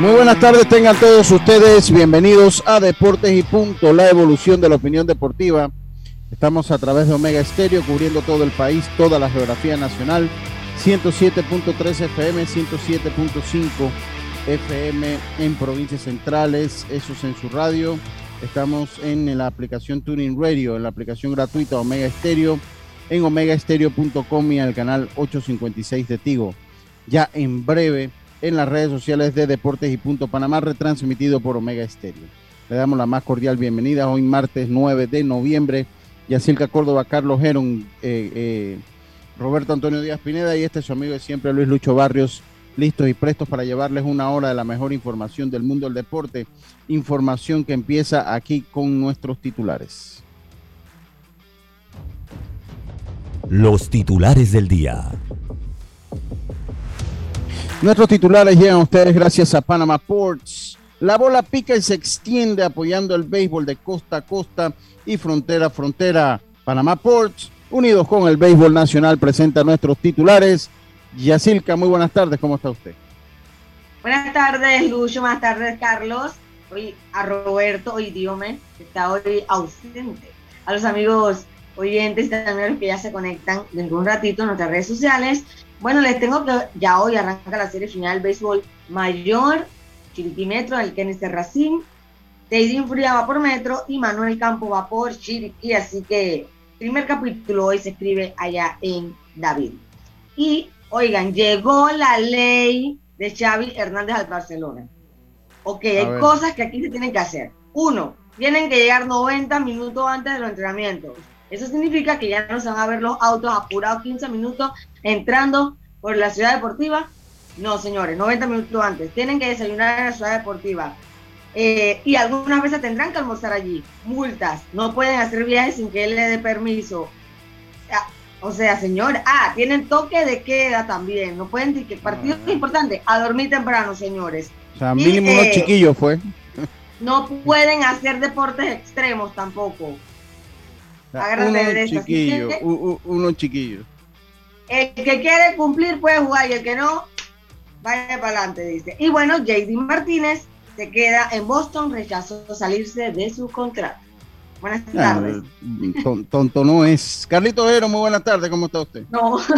Muy buenas tardes, tengan todos ustedes bienvenidos a Deportes y Punto, la evolución de la opinión deportiva. Estamos a través de Omega Estéreo cubriendo todo el país, toda la geografía nacional. 107.3 FM, 107.5 FM en provincias centrales, eso es en su radio. Estamos en la aplicación Tuning Radio, en la aplicación gratuita Omega Estéreo, en omegaestereo.com y en el canal 856 de Tigo. Ya en breve en las redes sociales de Deportes y Punto Panamá, retransmitido por Omega Estéreo. Le damos la más cordial bienvenida hoy martes 9 de noviembre. Yacilca Córdoba, Carlos Geron, eh, eh, Roberto Antonio Díaz Pineda y este es su amigo de siempre, Luis Lucho Barrios, listos y prestos para llevarles una hora de la mejor información del mundo del deporte. Información que empieza aquí con nuestros titulares. Los titulares del día. Nuestros titulares llegan a ustedes gracias a Panama Ports. La bola pica y se extiende apoyando el béisbol de costa a costa y frontera a frontera. Panama Ports, unidos con el béisbol nacional, presenta nuestros titulares. Yacilca, muy buenas tardes, ¿cómo está usted? Buenas tardes, Lucho, buenas tardes, Carlos. Hoy a Roberto, hoy Diome, que está hoy ausente. A los amigos oyentes también que ya se conectan dentro de un ratito en nuestras redes sociales bueno, les tengo que ya hoy arranca la serie final del béisbol mayor, Chiriquí Metro, el Kenneth Racing, Teidín Fría va por Metro y Manuel Campo va por Chiriquí, así que primer capítulo hoy se escribe allá en David. Y oigan, llegó la ley de Xavi Hernández al Barcelona. Ok, hay cosas que aquí se tienen que hacer. Uno, tienen que llegar 90 minutos antes de los entrenamientos. Eso significa que ya no se van a ver los autos apurados 15 minutos entrando por la ciudad deportiva. No, señores, 90 minutos antes. Tienen que desayunar en la ciudad deportiva. Eh, y algunas veces tendrán que almorzar allí. Multas. No pueden hacer viajes sin que él le dé permiso. Ah, o sea, señor, ah, tienen toque de queda también. No pueden decir que partido es importante, a dormir temprano, señores. O sea, mínimo unos eh, chiquillos fue. No pueden hacer deportes extremos tampoco. Uno chiquillo, uno chiquillo. El que quiere cumplir puede jugar y el que no, vaya para adelante, dice. Y bueno, JD Martínez se queda en Boston, rechazó salirse de su contrato. Buenas ah, tardes. tonto no es. Carlito Ojero, muy buenas tardes, ¿cómo está usted? No.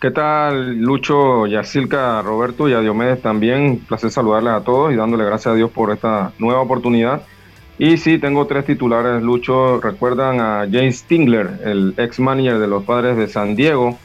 ¿Qué tal, Lucho, Yacilca, Roberto y a Diomedes también? Un placer saludarles a todos y dándole gracias a Dios por esta nueva oportunidad. Y sí, tengo tres titulares, Lucho. Recuerdan a James Stingler, el ex manager de los padres de San Diego.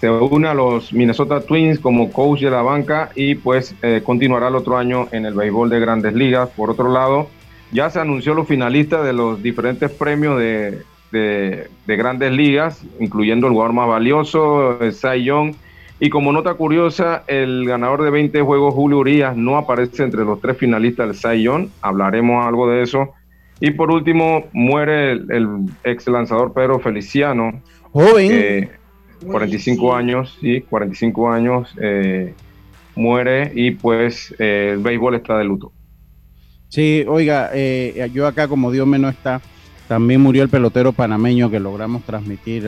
Se une a los Minnesota Twins como coach de la banca y pues eh, continuará el otro año en el béisbol de grandes ligas. Por otro lado, ya se anunció los finalistas de los diferentes premios de, de, de grandes ligas, incluyendo el jugador más valioso, Cy Young y como nota curiosa, el ganador de 20 juegos, Julio Urias, no aparece entre los tres finalistas del Cy Hablaremos algo de eso. Y por último, muere el, ex lanzador Pedro Feliciano. Joven. 45 años, sí, 45 años. Eh, muere y pues eh, el béisbol está de luto. Sí, oiga, eh, yo acá como Dios me no está, también murió el pelotero panameño que logramos transmitir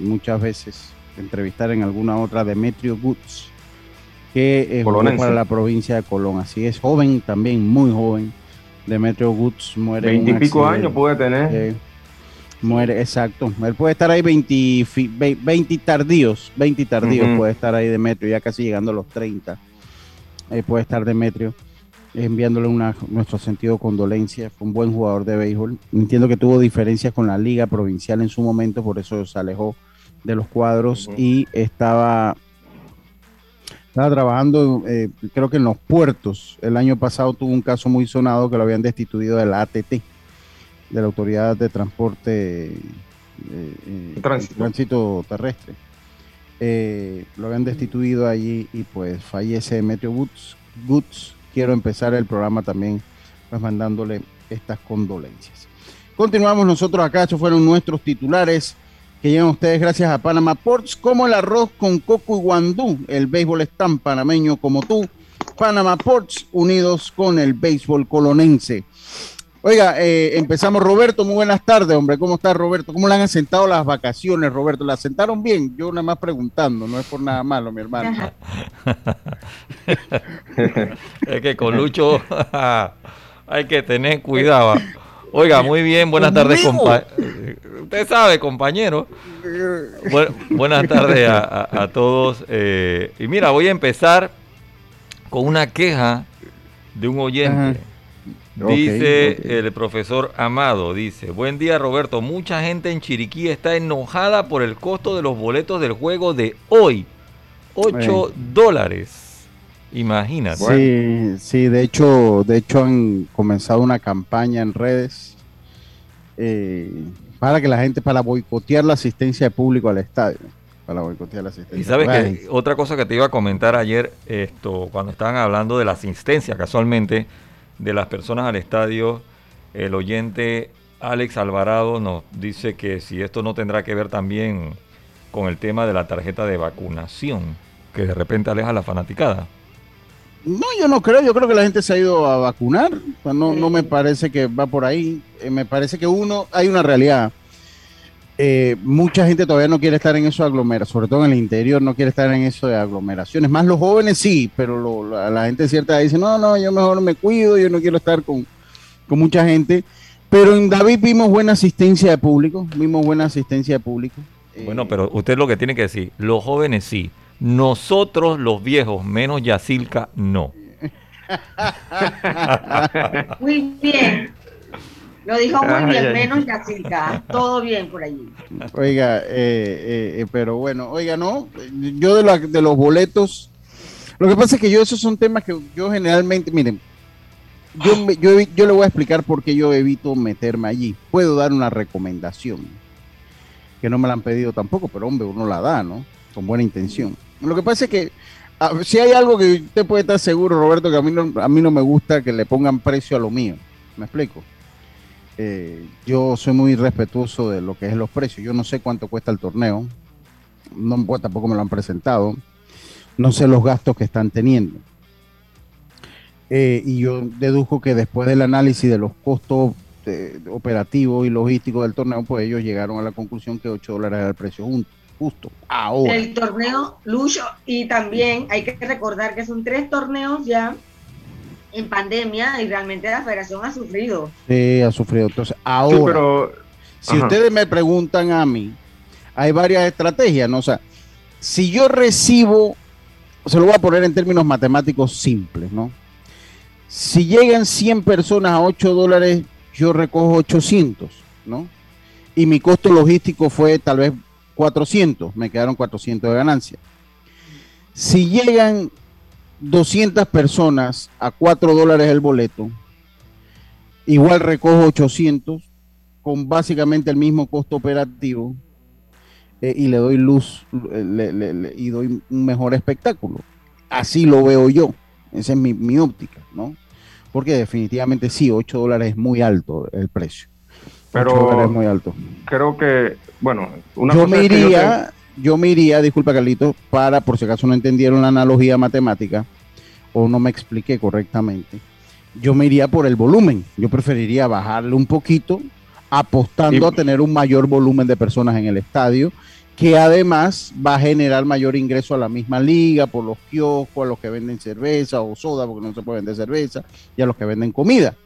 muchas veces entrevistar en alguna otra, Demetrio Goods, que es para la provincia de Colón. Así es, joven también, muy joven. Demetrio Goods muere. Veintipico años puede tener. Eh, muere, exacto. Él puede estar ahí 20, 20 tardíos, 20 tardíos puede estar ahí Demetrio, ya casi llegando a los 30. Eh, puede estar Demetrio enviándole una, nuestro sentido de condolencia. Fue un buen jugador de béisbol. Entiendo que tuvo diferencias con la liga provincial en su momento, por eso se alejó de los cuadros y estaba, estaba trabajando, eh, creo que en los puertos. El año pasado tuvo un caso muy sonado que lo habían destituido de la ATT, de la Autoridad de Transporte, eh, eh, Tránsito. Terrestre. eh, lo habían destituido allí y pues fallece Meteo Goods. Goods. Quiero empezar el programa también pues mandándole estas condolencias. Continuamos nosotros acá, estos fueron nuestros titulares que llegan ustedes gracias a Panama Ports, como el arroz con coco y guandú. El béisbol es tan panameño como tú. Panama Ports, unidos con el béisbol colonense. Oiga, eh, empezamos Roberto, muy buenas tardes, hombre. ¿Cómo está Roberto? ¿Cómo le han asentado las vacaciones, Roberto? ¿La asentaron bien? Yo nada más preguntando, no es por nada malo, mi hermano. es que con Lucho hay que tener cuidado. Oiga, muy bien, buenas tardes, compañero. Usted sabe, compañero. buenas tardes a, todos. Eh, y mira, voy a empezar con una queja de un oyente. Dice el profesor Amado, dice, buen día Roberto, mucha gente en Chiriquí está enojada por el costo de los boletos del juego de hoy. 8 dólares. Imagínate. Sí, sí, de hecho, de hecho han comenzado una campaña en redes eh, para que la gente, para boicotear la asistencia de público al estadio. Para boicotear la asistencia. Y sabes que otra cosa que te iba a comentar ayer, esto, cuando estaban hablando de la asistencia, casualmente, de las personas al estadio, el oyente Alex Alvarado nos dice que si esto no tendrá que ver también con el tema de la tarjeta de vacunación, que de repente aleja la fanaticada. No, yo no creo, yo creo que la gente se ha ido a vacunar, no, no me parece que va por ahí, eh, me parece que uno, hay una realidad, eh, mucha gente todavía no quiere estar en eso de aglomeraciones, sobre todo en el interior, no quiere estar en eso de aglomeraciones. Más los jóvenes sí, pero la, gente cierta dice, no, no, yo mejor me cuido, yo no quiero estar con, mucha gente. Pero en David vimos buena asistencia de público, vimos buena asistencia de público. Bueno, eh, pero usted lo que tiene que decir, los jóvenes sí, nosotros los viejos, menos Yacilca, no. Muy bien. Lo dijo muy bien, menos Yacirca. Todo bien por allí. Oiga, eh, eh, eh, pero bueno, oiga, no, yo de, de los boletos, lo que pasa es que yo esos son temas que yo generalmente, miren, yo, yo, yo le voy a explicar por qué yo evito meterme allí. Puedo dar una recomendación, que no me la han pedido tampoco, pero hombre, uno la da, ¿no? Con buena intención. Lo que pasa es que si hay algo que usted puede estar seguro, Roberto, que a mí no, a mí no me gusta que le pongan precio a lo mío. ¿Me explico? Eh, yo soy muy respetuoso de lo que es los precios. Yo no sé cuánto cuesta el torneo. No, pues, tampoco me lo han presentado. No sé los gastos que están teniendo. Eh, y yo dedujo que después del análisis de los costos operativos y logísticos del torneo, pues ellos llegaron a la conclusión que 8 dólares era el precio justo. Ahora. El torneo Lucho, y también hay que recordar que son tres torneos ya en pandemia y realmente la federación ha sufrido. Sí, ha sufrido. Entonces, ahora, si ustedes me preguntan a mí, hay varias estrategias, ¿no? O sea, si yo recibo, se lo voy a poner en términos matemáticos simples, ¿no? Si llegan 100 personas a 8 dólares, yo recojo 800, ¿no? Y mi costo logístico fue tal vez 400, me quedaron 400 de ganancia. Si llegan 200 personas a 4 dólares el boleto, igual recojo 800 con básicamente el mismo costo operativo eh, y le doy luz y doy un mejor espectáculo. Así lo veo yo. Esa es mi, óptica, ¿no? Porque definitivamente sí, 8 dólares es muy alto el precio. Pero es muy alto. Creo que, bueno, una yo me iría, yo me iría, disculpa Carlito, para, por si acaso no entendieron la analogía matemática o no me expliqué correctamente, yo me iría por el volumen. Yo preferiría bajarle un poquito, apostando a tener un mayor volumen de personas en el estadio, que además va a generar mayor ingreso a la misma liga por los kioscos, a los que venden cerveza o soda, porque no se puede vender cerveza, y a los que venden comida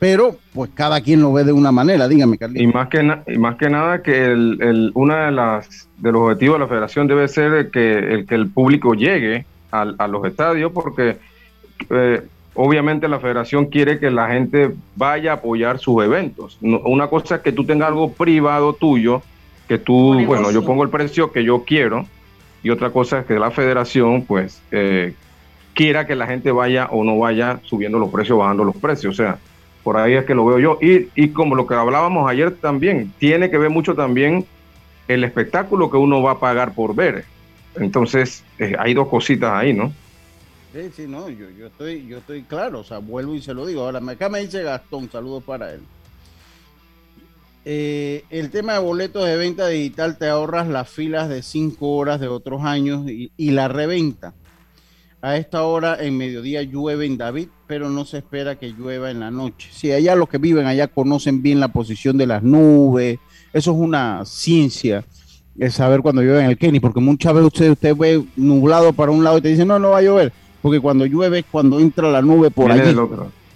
pero pues cada quien lo ve de una manera, dígame, Carlitos. Y más que, más que nada que el, una de las de los objetivos de la federación debe ser que el, que el público llegue a, los estadios, porque eh, obviamente la federación quiere que la gente vaya a apoyar sus eventos. una cosa es que tú tengas algo privado tuyo, que tú, bueno, yo pongo el precio que yo quiero, y otra cosa es que la federación, pues, eh, quiera que la gente vaya o no vaya subiendo los precios, bajando los precios. O sea, por ahí es que lo veo yo. Y, y como lo que hablábamos ayer también, tiene que ver mucho también el espectáculo que uno va a pagar por ver. Entonces, eh, hay dos cositas ahí, ¿no? Sí, sí, no, yo, yo, estoy, yo estoy claro, o sea, vuelvo y se lo digo. Ahora, acá me dice Gastón, saludos para él. Eh, el tema de boletos de venta digital te ahorras las filas de cinco horas de otros años y, y la reventa. A esta hora en mediodía llueve en David, pero no se espera que llueva en la noche. Si allá los que viven allá conocen bien la posición de las nubes, eso es una ciencia, es saber cuando llueve en el Kenny, porque muchas veces usted, usted ve nublado para un lado y te dice, no, no va a llover, porque cuando llueve es cuando entra la nube por Viene allí.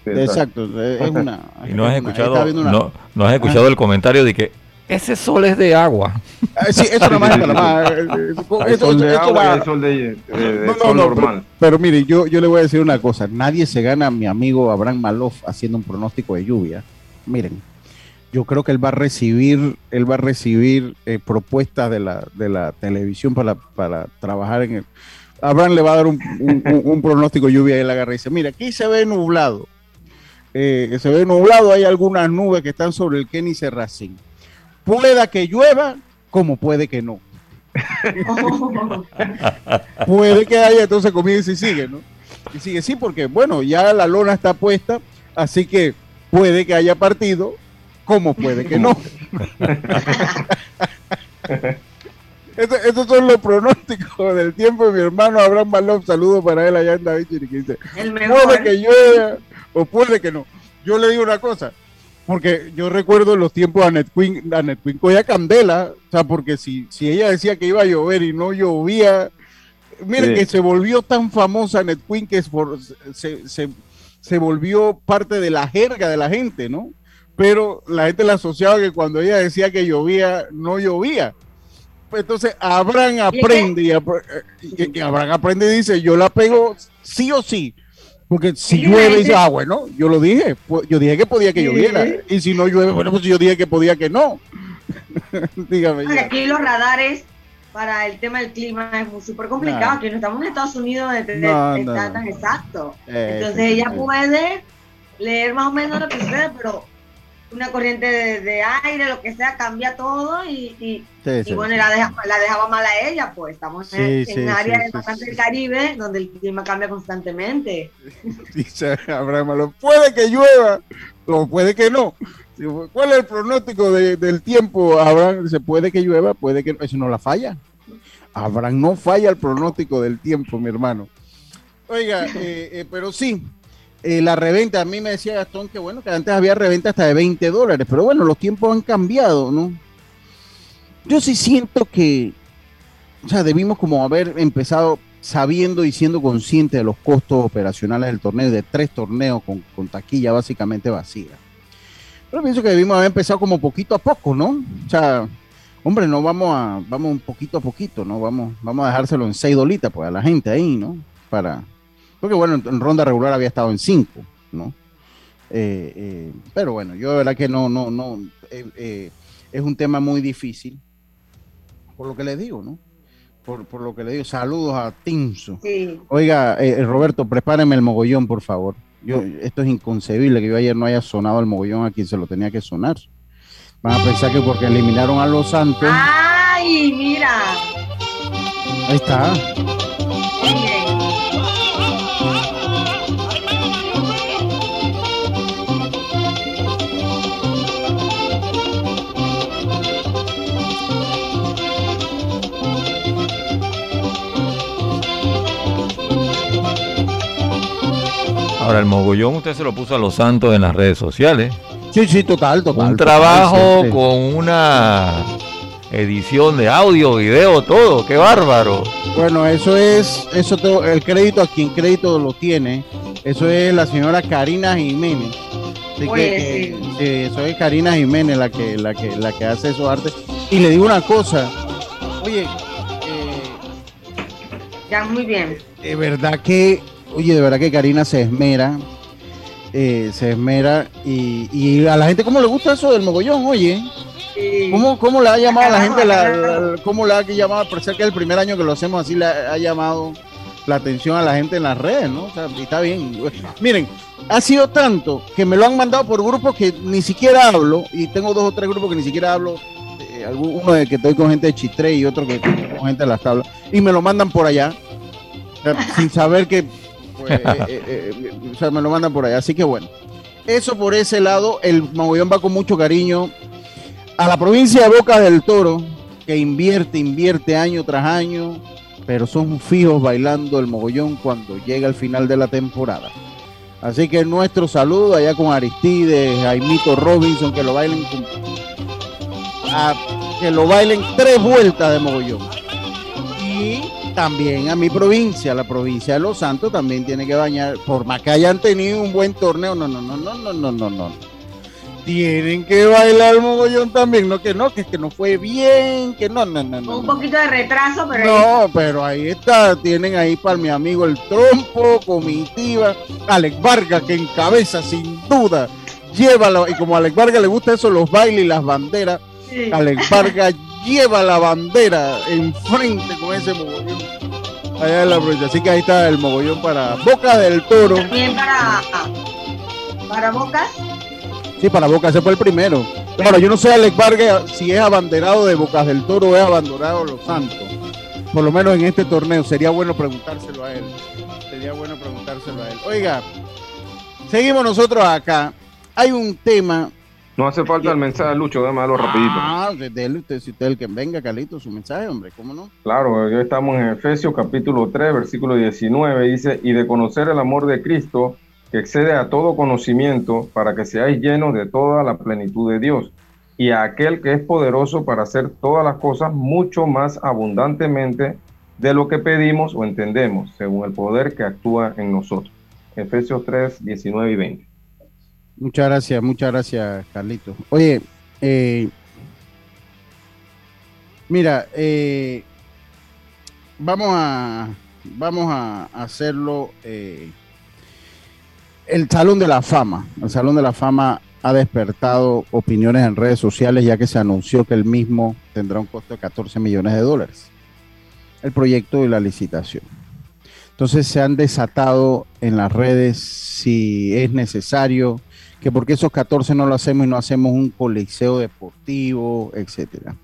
Sí, Exacto, es una... Y no has escuchado, una- no, no has escuchado el comentario de que ese sol es de agua. Ah, sí, eso nada más es Panamá, eh, eh, Hay eso- sol de eso agua va- y hay sol de, de- de No, no, sol no, normal. Pero, pero mire, yo, yo le voy a decir una cosa. Nadie se gana a mi amigo Abraham Maloff haciendo un pronóstico de lluvia. Miren, yo creo que él va a recibir, él va a recibir eh, propuestas de la, de la televisión para, para trabajar en el. Abraham le va a dar un, un- un- un pronóstico de lluvia y él agarra y dice, mira, aquí se ve nublado. Eh, se ve nublado, hay algunas nubes que están sobre el Kenny Serracín. Pueda que llueva, como puede que no. puede que haya, entonces comienza y sigue, ¿no? Y sigue, sí, porque bueno, ya la lona está puesta, así que puede que haya partido, como puede que no. Estos, estos son los pronósticos del tiempo de mi hermano Abraham Balón. Saludos para él allá en David Chiriquí. Dice, puede que llueva o puede que no. Yo le digo una cosa, porque yo recuerdo los tiempos de Anet Queen, Anet Queen cogía candela, o sea, porque si, si ella decía que iba a llover y no llovía, miren Sí. que se volvió tan famosa Anet Queen que es por- se, se, se volvió parte de la jerga de la gente, ¿no? Pero la gente la asociaba que cuando ella decía que llovía, no llovía. Entonces Abraham aprende y, y Abraham aprende y dice, yo la pego sí o sí. Porque si que llueve, dice, ah, bueno, yo lo dije, yo dije que podía que lloviera. Y si no llueve, bueno, pues yo dije que podía que no. Dígame. Ya. aquí los radares para el tema del clima es muy súper complicado. No. Aquí no estamos en Estados Unidos, de, No, no. tan exacto. Eh, Entonces ella puede leer más o menos lo que sucede, pero una corriente de, de aire, lo que sea, cambia todo y, y, Sí, y sí, bueno, sí. la, deja- la dejaba mal a ella, pues estamos en, en área del Caribe donde el clima cambia constantemente. Dice Abraham Malón, puede que llueva o puede que no. ¿Cuál es el pronóstico de- del tiempo? Abraham dice, puede que llueva, puede que no. Eso no la falla. Abraham no falla el pronóstico del tiempo, mi hermano. Oiga, eh, eh, pero sí, eh, la reventa, a mí me decía Gastón que bueno, que antes había reventa hasta de 20 dólares, pero bueno, los tiempos han cambiado, ¿no? Yo sí siento que, o sea, debimos como haber empezado sabiendo y siendo conscientes de los costos operacionales del torneo, de tres torneos con, con taquilla básicamente vacía. Pero pienso que debimos haber empezado como poquito a poco, ¿no? O sea, hombre, no vamos a, vamos un poquito a poquito, ¿no? Vamos, vamos a dejárselo en seis dolitas, pues a la gente ahí, ¿no? Para, porque bueno, en, en ronda regular había estado en cinco, ¿no? Eh, eh, pero bueno, yo de verdad que no, no, no, eh, es un tema muy difícil, por lo que les digo, ¿no? Por, por lo que le digo, saludos a Tinso. Sí. Oiga, Roberto, prepáreme el mogollón, por favor. Yo, esto es inconcebible que yo ayer no haya sonado el mogollón a quien se lo tenía que sonar. Van a pensar que porque eliminaron a los Santos. ¡Ay, mira! Ahí está. Ahora, el mogollón usted se lo puso a los santos en las redes sociales. Sí, sí, total, total. Un total, trabajo con una edición de audio, video, todo. ¡Qué bárbaro! Bueno, eso es, eso to- el crédito a quien crédito lo tiene. Eso es la señora Karina Jiménez. Así Oye, que, eh, sí. sí, eso es Karina Jiménez la que, la que, la que hace esos artes. Y le digo una cosa, oye, eh, ya muy bien. de verdad que, oye, de verdad que Karina se esmera, eh, se esmera y, y a la gente cómo le gusta eso del mogollón, oye, Sí. ¿cómo, cómo le ha llamado a la gente, la, la- cómo le ha llamado, a parecer que es el primer año que lo hacemos así, le ha, ha llamado la atención a la gente en las redes, ¿no? O sea, y está bien. Miren, ha sido tanto que me lo han mandado por grupos que ni siquiera hablo, y tengo dos o tres grupos que ni siquiera hablo, eh, uno de que estoy con gente de Chitré y otro que estoy con gente de las tablas, y me lo mandan por allá, sin saber que, pues, eh, eh, o sea, me lo mandan por allá. Así que bueno, eso por ese lado, el mogollón va con mucho cariño a la provincia de Boca del Toro, que invierte, invierte año tras año, pero son fijos bailando el mogollón cuando llega el final de la temporada. Así que nuestro saludo allá con Aristides, Jaimito Robinson, que lo bailen que lo bailen tres vueltas de mogollón. Y también a mi provincia, la provincia de Los Santos, también tiene que bañar, por más que hayan tenido un buen torneo, no, no, no, no, no, no, no, no. Tienen que bailar el mogollón también, no que no, que, que no fue bien, que no, no, no, no. Un poquito de retraso, pero No, pero ahí está, tienen ahí para mi amigo el trompo, comitiva, Alex Vargas que encabeza sin duda, llévalo, y como a Alex Vargas le gusta eso, los bailes y las banderas, Alex Vargas lleva la bandera enfrente con ese mogollón. Allá en la provincia. Así que ahí está el mogollón para Boca del Toro. También para, para Bocas Sí, para Boca, ese fue el primero. Claro, yo no sé, Alex Vargas, si es abanderado de Bocas del Toro o es abanderado de Los Santos. Por lo menos en este torneo. Sería bueno preguntárselo a él. Sería bueno preguntárselo a él. Oiga, seguimos nosotros acá. Hay un tema. No hace falta el mensaje, Lucho, déjame rapidito. Ah, de usted, si usted el que venga, Carlito, su mensaje, hombre, ¿cómo no? Claro, hoy estamos en Efesios capítulo 3, versículo 19, dice, y de conocer el amor de Cristo, que excede a todo conocimiento, para que seáis llenos de toda la plenitud de Dios, y a aquel que es poderoso para hacer todas las cosas mucho más abundantemente de lo que pedimos o entendemos, según el poder que actúa en nosotros. Efesios 3, 19 y 20. Muchas gracias, muchas gracias, Carlito. Oye, eh, mira, eh, vamos a vamos a hacerlo. Eh, el Salón de la Fama. El Salón de la Fama ha despertado opiniones en redes sociales ya que se anunció que el mismo tendrá un costo de 14 millones de dólares. El proyecto y la licitación. Entonces se han desatado en las redes si es necesario, que porque esos 14 no lo hacemos y no hacemos un coliseo deportivo, etcétera.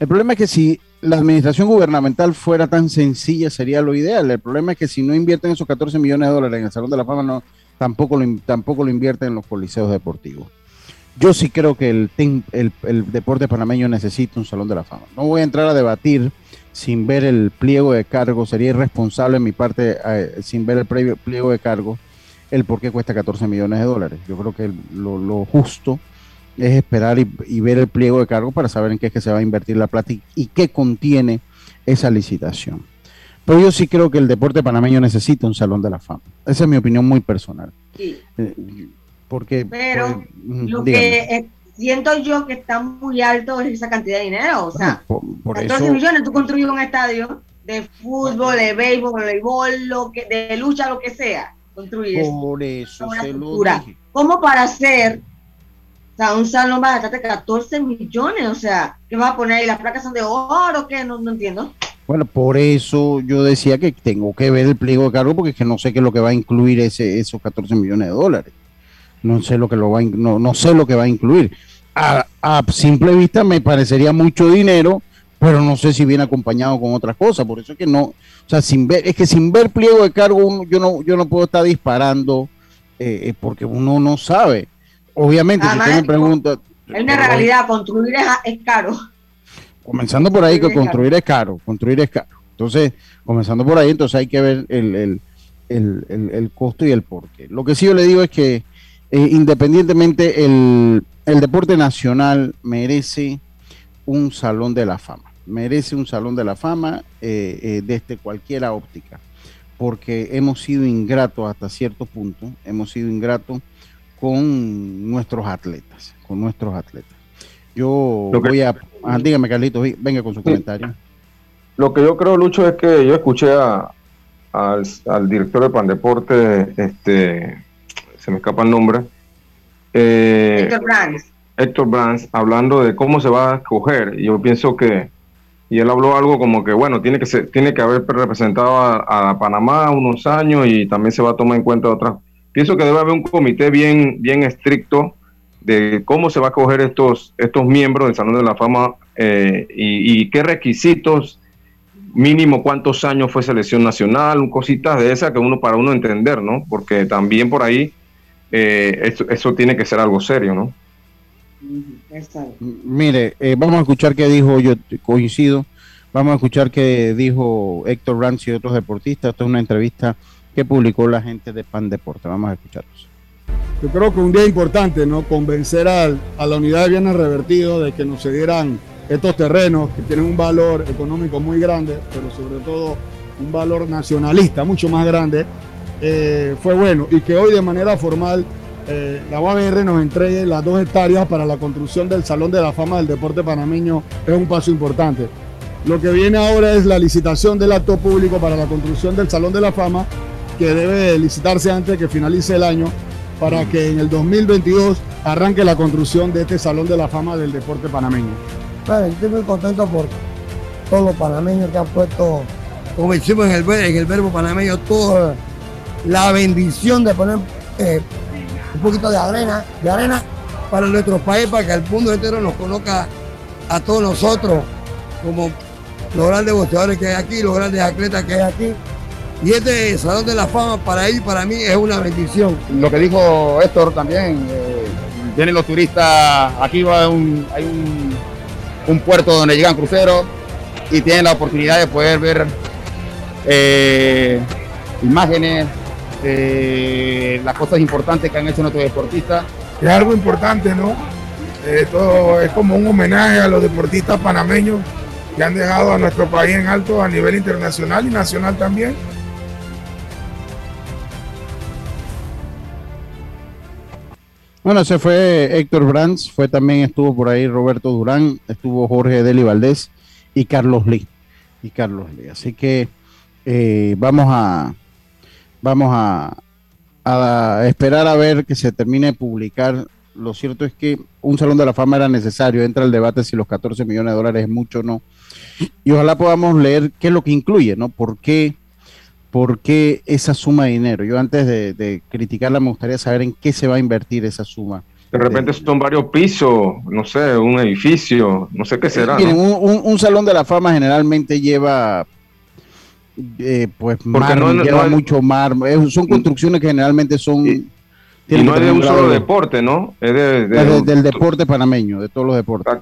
El problema es que si la administración gubernamental fuera tan sencilla sería lo ideal. El problema es que si no invierten esos 14 millones de dólares en el Salón de la Fama no, tampoco lo, tampoco lo invierte en los coliseos deportivos. Yo sí creo que el, el, deporte panameño necesita un salón de la fama. No voy a entrar a debatir sin ver el pliego de cargo, sería irresponsable en mi parte eh, sin ver el pliego de cargo el por qué cuesta 14 millones de dólares. Yo creo que lo, justo es esperar y, ver el pliego de cargo para saber en qué es que se va a invertir la plata y qué contiene esa licitación. Pero yo sí creo que el deporte panameño necesita un salón de la fama. Esa es mi opinión muy personal. Sí. Eh, porque. Pero pues, lo que siento yo que está muy alto es esa cantidad de dinero. O sea, por, 14 millones, tú construyes un estadio de fútbol, de béisbol, de voleibol, lo que, de lucha, lo que sea. Construyes. Por eso se lo dije. ¿Cómo para hacer o sea, un salón va a gastarte 14 millones? O sea, ¿qué vas a poner ahí? ¿Las placas son de oro? ¿Qué? No, no entiendo. Bueno, por eso yo decía que tengo que ver el pliego de cargo porque es que no sé qué es lo que va a incluir ese, esos 14 millones de dólares. No sé lo que lo va a, no, no sé lo que va a incluir. A, simple vista me parecería mucho dinero, pero no sé si viene acompañado con otras cosas. Por eso es que no, o sea, sin ver, es que sin ver pliego de cargo yo no, yo no puedo estar disparando eh, eh, porque uno no sabe. Obviamente, si usted me pregunta. Es una realidad, construir es caro. Comenzando por ahí, que construir es caro, construir es caro. Entonces, comenzando por ahí, entonces hay que ver el, costo y el porqué. Lo que sí yo le digo es que eh, independientemente el, deporte nacional merece un salón de la fama, merece un salón de la fama eh, eh, desde cualquier óptica, porque hemos sido ingratos hasta cierto punto, hemos sido ingratos con nuestros atletas, con nuestros atletas. Yo voy a Ah, dígame, Carlitos, venga con su comentario. Lo que yo creo, Lucho, es que yo escuché al, director de Pandeporte, este, se me escapa el nombre. Eh, Héctor Brands. Héctor Brands, hablando de cómo se va a escoger. Y yo pienso que, y él habló algo como que, bueno, tiene que, ser, tiene que haber representado a, Panamá unos años y también se va a tomar en cuenta otras. Pienso que debe haber un comité bien, bien estricto de cómo se va a coger estos, estos miembros del Salón de la Fama eh, y, qué requisitos, mínimo cuántos años fue selección nacional, cositas de esas que uno para uno entender, ¿no? Porque también por ahí eh, eso, tiene que ser algo serio, ¿no? Mire, eh, vamos a escuchar qué dijo, yo coincido, vamos a escuchar qué dijo Héctor Ranz y otros deportistas. Esto es una entrevista que publicó la gente de Pan Deporte. Vamos a escucharlos. Yo creo que un día importante, ¿no? Convencer a, la unidad de bienes revertidos de que nos cedieran estos terrenos que tienen un valor económico muy grande, pero sobre todo un valor nacionalista mucho más grande, eh, fue bueno. Y que hoy de manera formal eh, la UABR nos entregue las dos hectáreas para la construcción del Salón de la Fama del Deporte Panameño es un paso importante. Lo que viene ahora es la licitación del acto público para la construcción del Salón de la Fama, que debe licitarse antes de que finalice el año, para que en el 2022 arranque la construcción de este Salón de la Fama del Deporte Panameño. Bueno, estoy muy contento por todos los panameños que han puesto, como decimos en el, en el verbo panameño, toda la bendición de poner eh, un poquito de arena, de arena para nuestro país, para que el mundo entero nos conozca a todos nosotros como los grandes boxeadores que hay aquí, los grandes atletas que hay aquí. Y este Salón de la Fama para él para mí es una bendición. Lo que dijo Héctor también, eh, vienen los turistas, aquí va un, hay un, un, puerto donde llegan cruceros y tienen la oportunidad de poder ver eh, imágenes, eh, las cosas importantes que han hecho nuestros deportistas. Es algo importante, ¿no? Esto es como un homenaje a los deportistas panameños que han dejado a nuestro país en alto a nivel internacional y nacional también. Bueno, ese fue Héctor Brands, fue también estuvo por ahí Roberto Durán, estuvo Jorge Deli Valdés y Carlos Lee. Y Carlos Lee. Así que eh, vamos a vamos a, a, esperar a ver que se termine de publicar. Lo cierto es que un Salón de la Fama era necesario. Entra el debate si los 14 millones de dólares es mucho o no. Y ojalá podamos leer qué es lo que incluye, ¿no? ¿Por qué? ¿Por qué esa suma de dinero? Yo antes de, criticarla me gustaría saber en qué se va a invertir esa suma. De repente son varios pisos, no sé, un edificio, no sé qué será. Miren, un, salón de la fama generalmente lleva, eh, pues, lleva mucho mar. son construcciones que generalmente son... Y, no es de un solo deporte, ¿no? Es, de, del deporte panameño, de todos los deportes.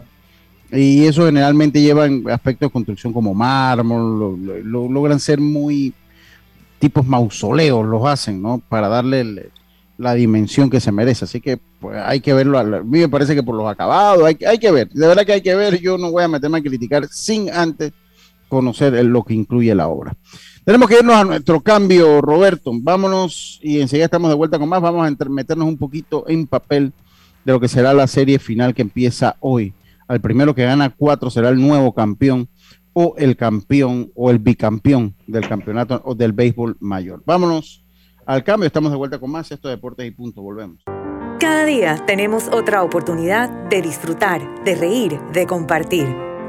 Y eso generalmente lleva aspectos de construcción como mármol, logran ser muy tipos mausoleos los hacen, ¿no? Para darle la dimensión que se merece. Así que pues, hay que verlo. A mí me parece que por los acabados hay, hay que ver. De verdad que hay que ver. Yo no voy a meterme a criticar sin antes conocer lo que incluye la obra. Tenemos que irnos a nuestro cambio, Roberto. Vámonos y enseguida estamos de vuelta con más. Vamos a meternos un poquito en papel de lo que será la serie final que empieza hoy. Al primero que gana cuatro será el nuevo campeón o el campeón o el bicampeón del campeonato o del béisbol mayor. Vámonos al cambio, estamos de vuelta con más esto Deportes y Punto, volvemos. Cada día tenemos otra oportunidad de disfrutar, de reír, de compartir.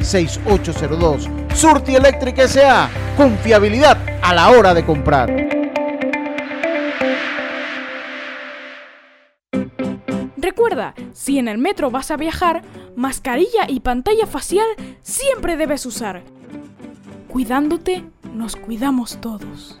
6492-6802. Surti Electric S.A. Confiabilidad a la hora de comprar. Recuerda, si en el metro vas a viajar, mascarilla y pantalla facial siempre debes usar. Cuidándote, nos cuidamos todos.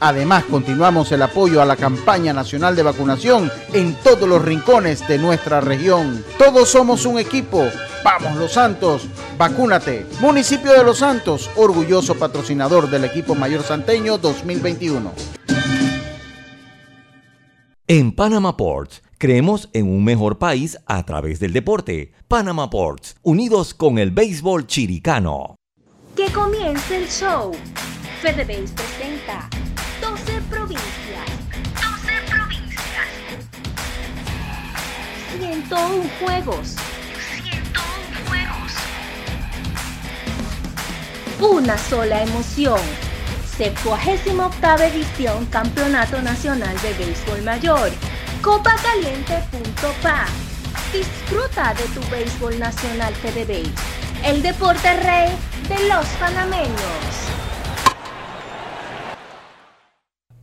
Además, continuamos el apoyo a la campaña nacional de vacunación en todos los rincones de nuestra región. Todos somos un equipo. Vamos Los Santos, vacúnate. Municipio de Los Santos, orgulloso patrocinador del equipo mayor santeño 2021. En Panama Ports, creemos en un mejor país a través del deporte. Panama Ports, unidos con el béisbol chiricano. Que comience el show. FedeBase presenta 101 juegos. 101 juegos. Una sola emoción. 78 edición Campeonato Nacional de Béisbol Mayor. Copacaliente.pa. Disfruta de tu béisbol nacional FedeBase. El deporte rey de los panameños.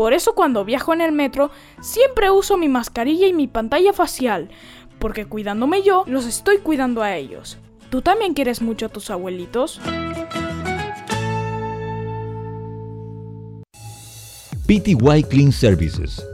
Por eso cuando viajo en el metro siempre uso mi mascarilla y mi pantalla facial, porque cuidándome yo, los estoy cuidando a ellos. ¿Tú también quieres mucho a tus abuelitos? PTY Clean Services,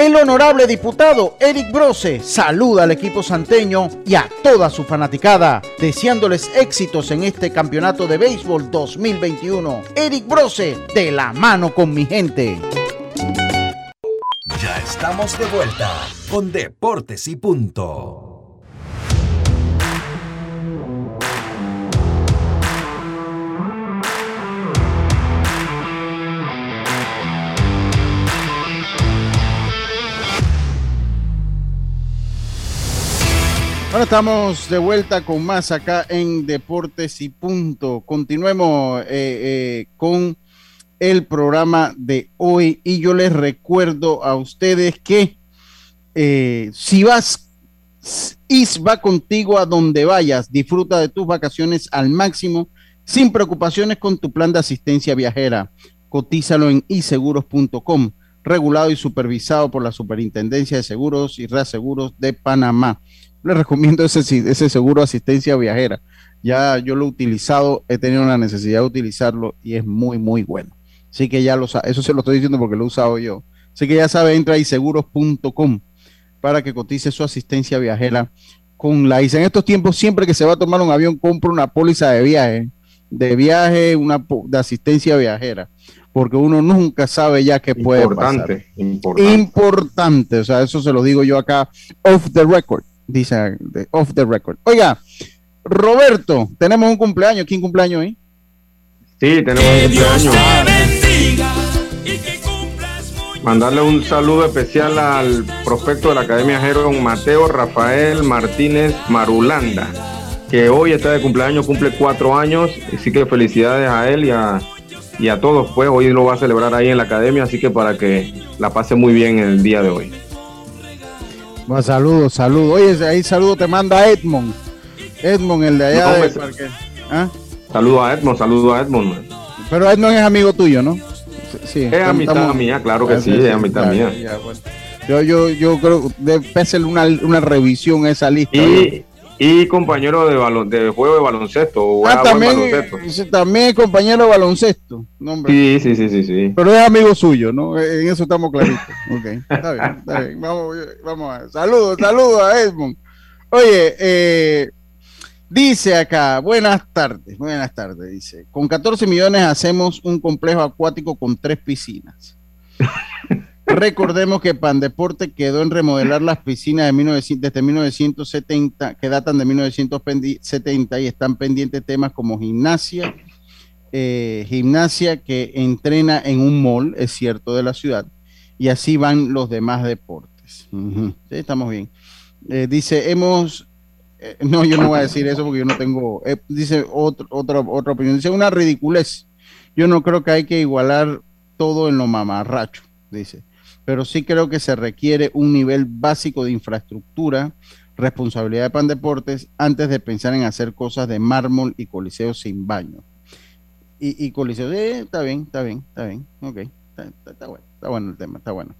El honorable diputado Eric Brose saluda al equipo santeño y a toda su fanaticada, deseándoles éxitos en este campeonato de béisbol 2021. Eric Brose, de la mano con mi gente. Ya estamos de vuelta con Deportes y Punto. Estamos de vuelta con más acá en Deportes y Punto. Continuemos eh, eh, con el programa de hoy y yo les recuerdo a ustedes que eh, si vas, IS va contigo a donde vayas, disfruta de tus vacaciones al máximo sin preocupaciones con tu plan de asistencia viajera. Cotízalo en iseguros.com, regulado y supervisado por la Superintendencia de Seguros y Reaseguros de Panamá les recomiendo ese, ese seguro de asistencia viajera. Ya yo lo he utilizado, he tenido la necesidad de utilizarlo y es muy, muy bueno. Así que ya lo eso se lo estoy diciendo porque lo he usado yo. Así que ya sabe, entra ahí seguros.com para que cotice su asistencia viajera con la ICE. En estos tiempos, siempre que se va a tomar un avión, compra una póliza de viaje, de viaje, una de asistencia viajera, porque uno nunca sabe ya qué puede pasar. Importante. Importante, o sea, eso se lo digo yo acá off the record dice off the record. Oiga, Roberto, tenemos un cumpleaños. ¿Quién cumpleaños hoy? Sí, tenemos cumpleaños. Mandarle un saludo especial al prospecto de la Academia Jeron Mateo Rafael Martínez Marulanda, que hoy está de cumpleaños, cumple cuatro años, así que felicidades a él y a, y a todos, pues hoy lo va a celebrar ahí en la Academia, así que para que la pase muy bien el día de hoy. Bueno, saludos, saludos. Oye, ahí saludo te manda Edmond. Edmond, el de allá de Parque. ¿Ah? Saludo a Edmond, saludo a Edmond. Pero Edmond es amigo tuyo, ¿no? Sí, es amistad mía, claro que sí, es amistad mía. Yo, yo, yo creo que debe ser una, una revisión esa lista. Y, y compañero de, balon, de juego de baloncesto. Ah, también, también es compañero de baloncesto. sí, sí, sí, sí, sí. Pero es amigo suyo, ¿no? En eso estamos claritos. ok, está bien, está bien. Vamos, vamos a ver. Saludos, saludos a Edmond. Oye, eh, Dice acá, buenas tardes, buenas tardes, dice, con 14 millones hacemos un complejo acuático con tres piscinas. Recordemos que Pandeporte quedó en remodelar las piscinas de 1900, desde 1970, que datan de 1970 y están pendientes temas como gimnasia, eh, gimnasia que entrena en un mall, es cierto, de la ciudad, y así van los demás deportes. sí, estamos bien. Eh, dice, hemos eh, no, yo no voy a decir eso porque yo no tengo. Dice otro, otra, otra opinión. Dice una ridiculez. Yo no creo que hay que igualar todo en lo mamarracho, dice. Pero sí creo que se requiere un nivel básico de infraestructura, responsabilidad de Pan Deportes, antes de pensar en hacer cosas de mármol y coliseo sin baño. Y, y coliseo, eh, está bien, está bien, está bien. Ok, está, bueno, está bueno el tema, está bueno.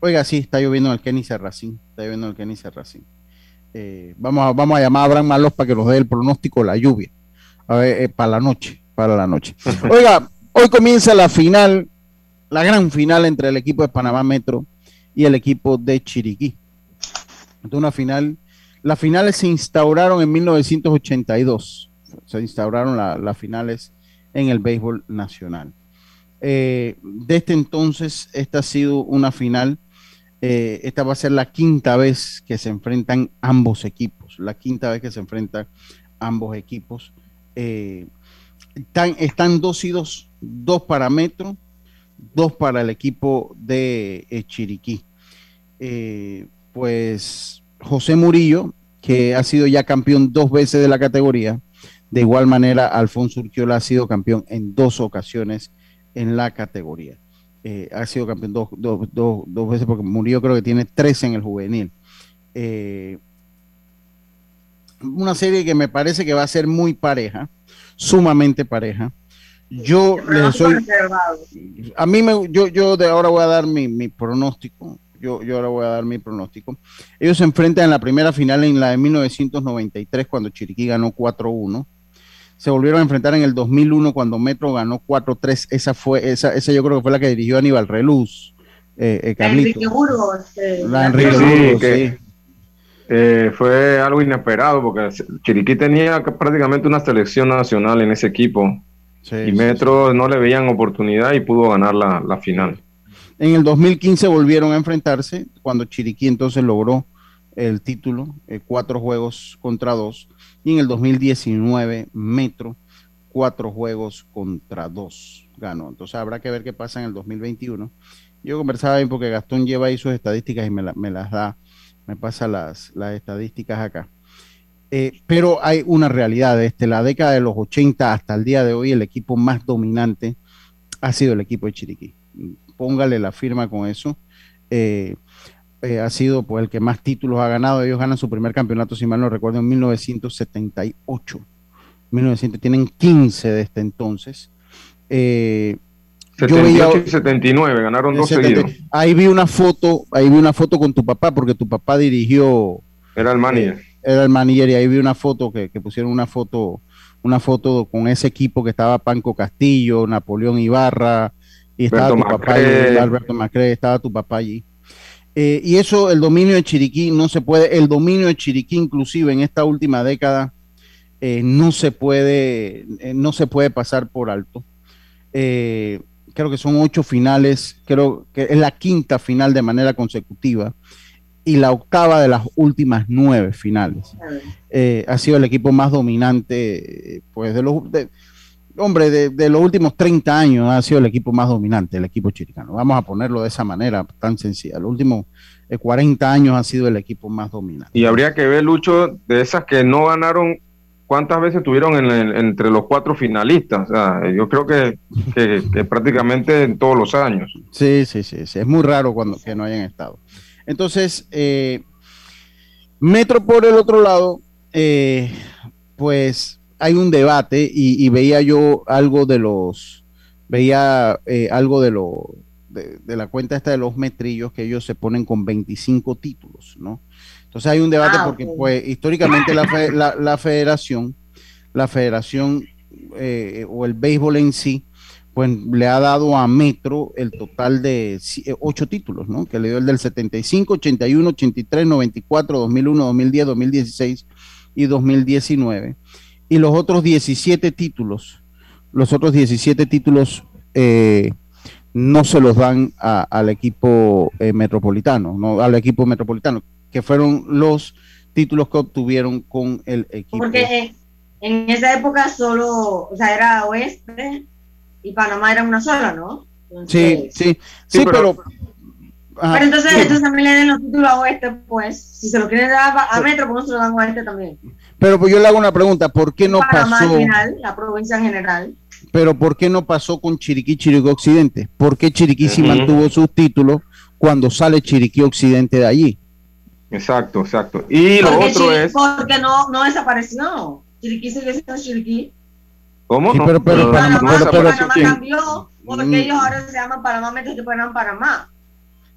Oiga, sí, está lloviendo el Kenny Serracín. Está lloviendo el Kenny Serracín. Eh, vamos, a, vamos a llamar a Abraham Malos para que nos dé el pronóstico de la lluvia. A ver, eh, para la noche, para la noche. Oiga, hoy comienza la final, la gran final entre el equipo de Panamá Metro y el equipo de Chiriquí. Entonces, una final, las finales se instauraron en 1982. Se instauraron las finales en el béisbol nacional. Eh, desde entonces, esta ha sido una final eh, esta va a ser la quinta vez que se enfrentan ambos equipos, la quinta vez que se enfrentan ambos equipos. Eh, están, dos y dos, dos para Metro, dos para el equipo de eh, Chiriquí. pues José Murillo, que ha sido ya campeón dos veces de la categoría, de igual manera Alfonso Urquiola ha sido campeón en dos ocasiones en la categoría. Eh, ha sido campeón dos, dos, dos, dos, veces porque murió, creo que tiene tres en el juvenil. Eh, una serie que me parece que va a ser muy pareja, sumamente pareja. Yo les soy. A mí me, yo, yo de ahora voy a dar mi, mi pronóstico. Yo, yo, ahora voy a dar mi pronóstico. Ellos se enfrentan en la primera final en la de 1993, cuando Chiriquí ganó 4-1 se volvieron a enfrentar en el 2001 cuando Metro ganó 4-3. Esa fue, esa, esa yo creo que fue la que dirigió Aníbal Reluz. Eh, eh Enrique Burgos. la Enrique Burgos, sí. Eh, fue algo inesperado porque Chiriquí tenía prácticamente una selección nacional en ese equipo y Metro no le veían oportunidad y pudo ganar la, la, final. En el 2015 volvieron a enfrentarse cuando Chiriquí entonces logró el título, eh, cuatro juegos contra dos y en el 2019 Metro, cuatro juegos contra dos ganó. Entonces habrá que ver qué pasa en el 2021. Yo conversaba bien porque Gastón lleva ahí sus estadísticas y me, las da, me pasa las, las estadísticas acá. Eh, pero hay una realidad, desde la década de los 80 hasta el día de hoy, el equipo más dominante ha sido el equipo de Chiriquí. Póngale la firma con eso. Eh, eh, ha sido pues, el que más títulos ha ganado. Ellos ganan su primer campeonato, si mal no recuerdo, en 1978. 1900, tienen 15 desde este entonces. Eh, 78 y 79, ganaron dos seguidos. Ahí vi una foto, ahí vi una foto con tu papá, porque tu papá dirigió. Era el manager. Era el manager, y ahí vi una foto que, pusieron una foto, una foto con ese equipo que estaba Panco Castillo, Napoleón Ibarra, y estaba tu papá Alberto Macre, estaba tu papá allí. Eh, y eso, el dominio de Chiriquí no se puede, el dominio de Chiriquí inclusive en esta última década eh, no se puede, eh, no se puede pasar por alto. creo que son ocho finales, creo que es la quinta final de manera consecutiva y la octava de las últimas nueve finales. ha sido el equipo más dominante, pues de los hombre, de, los últimos 30 años ha sido el equipo más dominante, el equipo chiricano. Vamos a ponerlo de esa manera tan sencilla. Los últimos 40 eh, años ha sido el equipo más dominante. Y habría que ver, Lucho, de esas que no ganaron, ¿cuántas veces tuvieron entre los cuatro finalistas? yo creo que, prácticamente en todos los años. Sí, sí, sí, Es muy raro cuando que no hayan estado. Entonces, eh, Metro por el otro lado, eh, pues hay un debate y, veía yo algo de los, veía eh, algo de lo, de, la cuenta esta de los metrillos que ellos se ponen con 25 títulos, ¿no? Entonces hay un debate ah, porque pues históricamente la, la, federación, la federación eh, o el béisbol en sí, pues le ha dado a Metro el total de eh, ocho títulos, ¿no? Que le dio el del 75, 81, 83, 94, 2001, 2010, 2016 y 2019 y los otros 17 títulos, los otros 17 títulos eh, no se los dan al equipo eh, metropolitano, no al equipo metropolitano, que fueron los títulos que obtuvieron con el equipo. Porque en esa época solo, o sea, era oeste y Panamá era una sola, ¿no? sí, sí, sí, pero, pero entonces, entonces también le den los títulos a Oeste, pues, si se lo quieren dar a, Metro, pues no se lo dan a Oeste también. Pero pues yo le hago una pregunta, ¿por qué no pasó? la provincia en general. Pero ¿por qué no pasó con Chiriquí, Chiriquí Occidente? ¿Por qué Chiriquí sí mantuvo sus títulos cuando sale Chiriquí Occidente de allí? Exacto, exacto. Y lo otro es... Porque no, no desapareció. Chiriquí sigue siendo Chiriquí. ¿Cómo? pero, pero, Panamá, Panamá cambió porque mm. ellos ahora se llaman Panamá Metro y Panamá Panamá.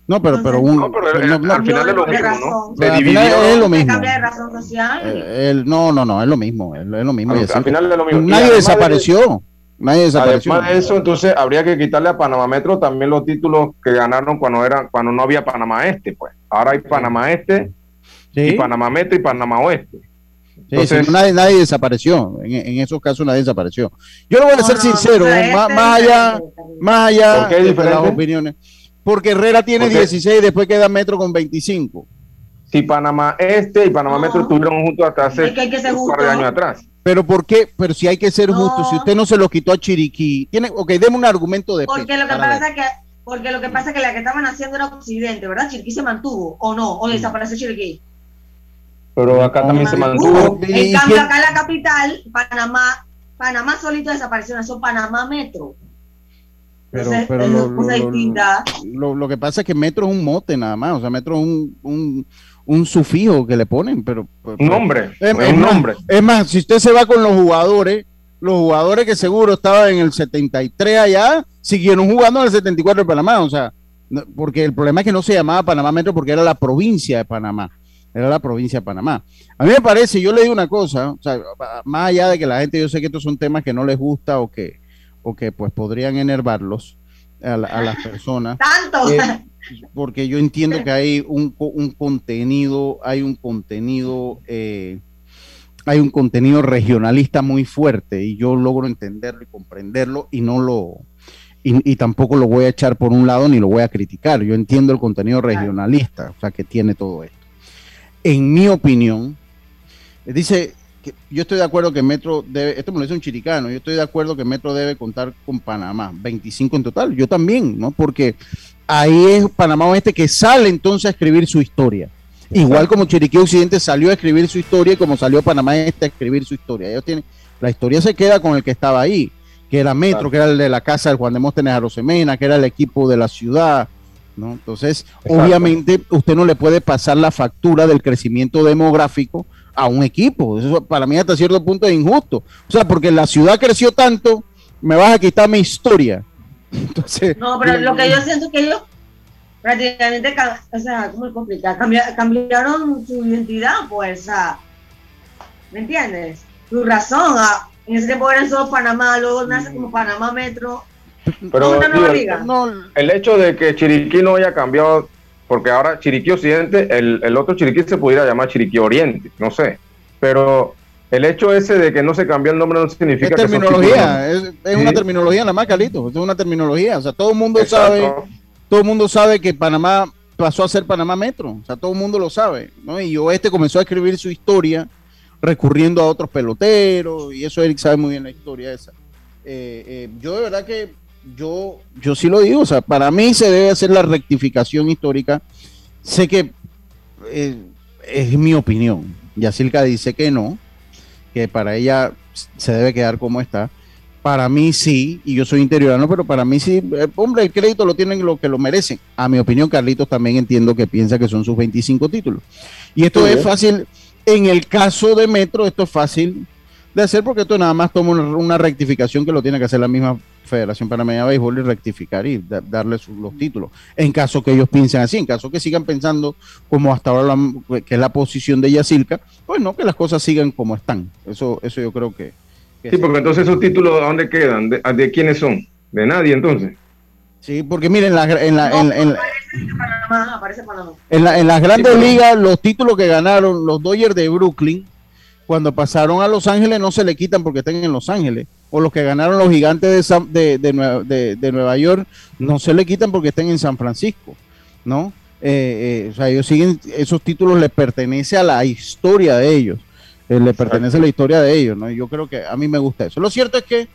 No, pero, pero, un, no, pero al final es lo mismo, ¿no? Se dividió. Es lo mismo. de razón social. Eh, no, no, no, es lo mismo. Es, lo mismo. Al, final es lo mismo. Nadie desapareció. nadie desapareció. Además de eso, entonces habría que quitarle a Panamá Metro también los títulos que ganaron cuando era, cuando no había Panamá Este, pues. Ahora hay Panamá Este y Panamá Metro y Panamá Oeste. Entonces, nadie, nadie, desapareció, en, en, esos casos nadie desapareció. Yo lo voy a ser sincero, más, más, allá, más allá de las opiniones porque Herrera tiene 16 y después queda Metro con 25. Si Panamá Este y Panamá Metro estuvieron juntos hasta hace un par de años atrás. Pero ¿por qué? Pero si hay que ser justo, si usted no se lo quitó a Chiriquí, tiene, ok, deme un argumento de porque lo que pasa es que porque lo que pasa es que la que estaban haciendo era Occidente, ¿verdad? Chiriquí se mantuvo, ¿o no? ¿O desapareció Chiriquí? Pero acá también se mantuvo. En cambio, acá en la capital, Panamá, Panamá solito desapareció, eso Panamá Metro. Pero, pero lo, lo, que pasa es que metro es un mote nada más, o sea, metro es un, un, un sufijo que le ponen, pero... Pues, un nombre, es, un nombre. Es más, si usted se va con los jugadores, los jugadores que seguro estaban en el 73 allá, siguieron jugando en el 74 de Panamá, o sea, porque el problema es que no se llamaba Panamá Metro porque era la provincia de Panamá, era la provincia de Panamá. A mí me parece, yo le digo una cosa, o sea, más allá de que la gente, yo sé que estos son temas que no les gusta o que o que pues podrían enervarlos a, las personas. Tanto. Eh, porque yo entiendo que hay un, contenido, hay un contenido, eh, hay un contenido regionalista muy fuerte y yo logro entenderlo y comprenderlo y no lo, y, tampoco lo voy a echar por un lado ni lo voy a criticar. Yo entiendo el contenido regionalista, o sea, que tiene todo esto. En mi opinión, dice, yo estoy de acuerdo que Metro debe, esto me lo dice un chiricano, yo estoy de acuerdo que Metro debe contar con Panamá, 25 en total, yo también, ¿no? Porque ahí es Panamá Oeste que sale entonces a escribir su historia. Igual como Chiriquí Occidente salió a escribir su historia y como salió Panamá Este a escribir su historia. Ellos tienen, la historia se queda con el que estaba ahí, que era Metro, que era el de la casa de Juan de Móstenes a Rosemena, que era el equipo de la ciudad, ¿no? Entonces, obviamente, usted no le puede pasar la factura del crecimiento demográfico a un equipo. Eso para mí hasta cierto punto es injusto. O sea, porque la ciudad creció tanto, me vas a quitar mi historia. Entonces, no, pero lo que yo siento es que ellos prácticamente, o sea, ¿cómo es complicado? cambiaron su identidad, pues, o sea, ¿me entiendes? Su razón, ah, en ese tiempo eran solo Panamá, luego nace como Panamá Metro. Pero el hecho de que Chiriquí no haya cambiado porque ahora Chiriquí Occidente, el, el, otro Chiriquí se pudiera llamar Chiriquí Oriente, no sé, pero el hecho ese de que no se cambió el nombre no significa es terminología, es, es una terminología nada más, Calito, es una terminología, o sea, todo el mundo sabe, todo el mundo sabe que Panamá pasó a ser Panamá Metro, o sea, todo el mundo lo sabe, ¿no? Y Oeste comenzó a escribir su historia recurriendo a otros peloteros, y eso Eric sabe muy bien la historia esa. Eh, eh, yo de verdad que yo, yo sí lo digo, o sea, para mí se debe hacer la rectificación histórica. Sé que eh, es mi opinión. Yacilca dice que no, que para ella se debe quedar como está. Para mí sí, y yo soy interiorano, pero para mí sí, eh, hombre, el crédito lo tienen lo que lo merecen. A mi opinión, Carlitos también entiendo que piensa que son sus 25 títulos. Y esto es fácil, en el caso de Metro, esto es fácil de hacer porque esto nada más toma una rectificación que lo tiene que hacer la misma Federación Panameña de Béisbol y rectificar y da- darle sus- los títulos. En caso que ellos piensen así, en caso que sigan pensando como hasta ahora, que es la posición de Yacilca, pues no, que las cosas sigan como están. Eso, eso yo creo que, que Sí, porque entonces esos títulos, ¿a dónde quedan? ¿De, de quiénes son? De nadie, entonces. Sí, porque miren, en, la- en, la- en- en- Panamá, aparece Panamá. en la- en las grandes ligas, los títulos que ganaron los Dodgers de Brooklyn, cuando pasaron a Los Ángeles, no se le quitan porque están en Los Ángeles. O los que ganaron los gigantes de, San- de, de Nueva, de- de Nueva York, no se le quitan porque están en San Francisco, ¿no? Eh, eh, o sea, ellos siguen, esos títulos les pertenece a la historia de ellos, eh, le pertenece a la historia de ellos, ¿no? Y Yo creo que a mí me gusta eso. Lo cierto es que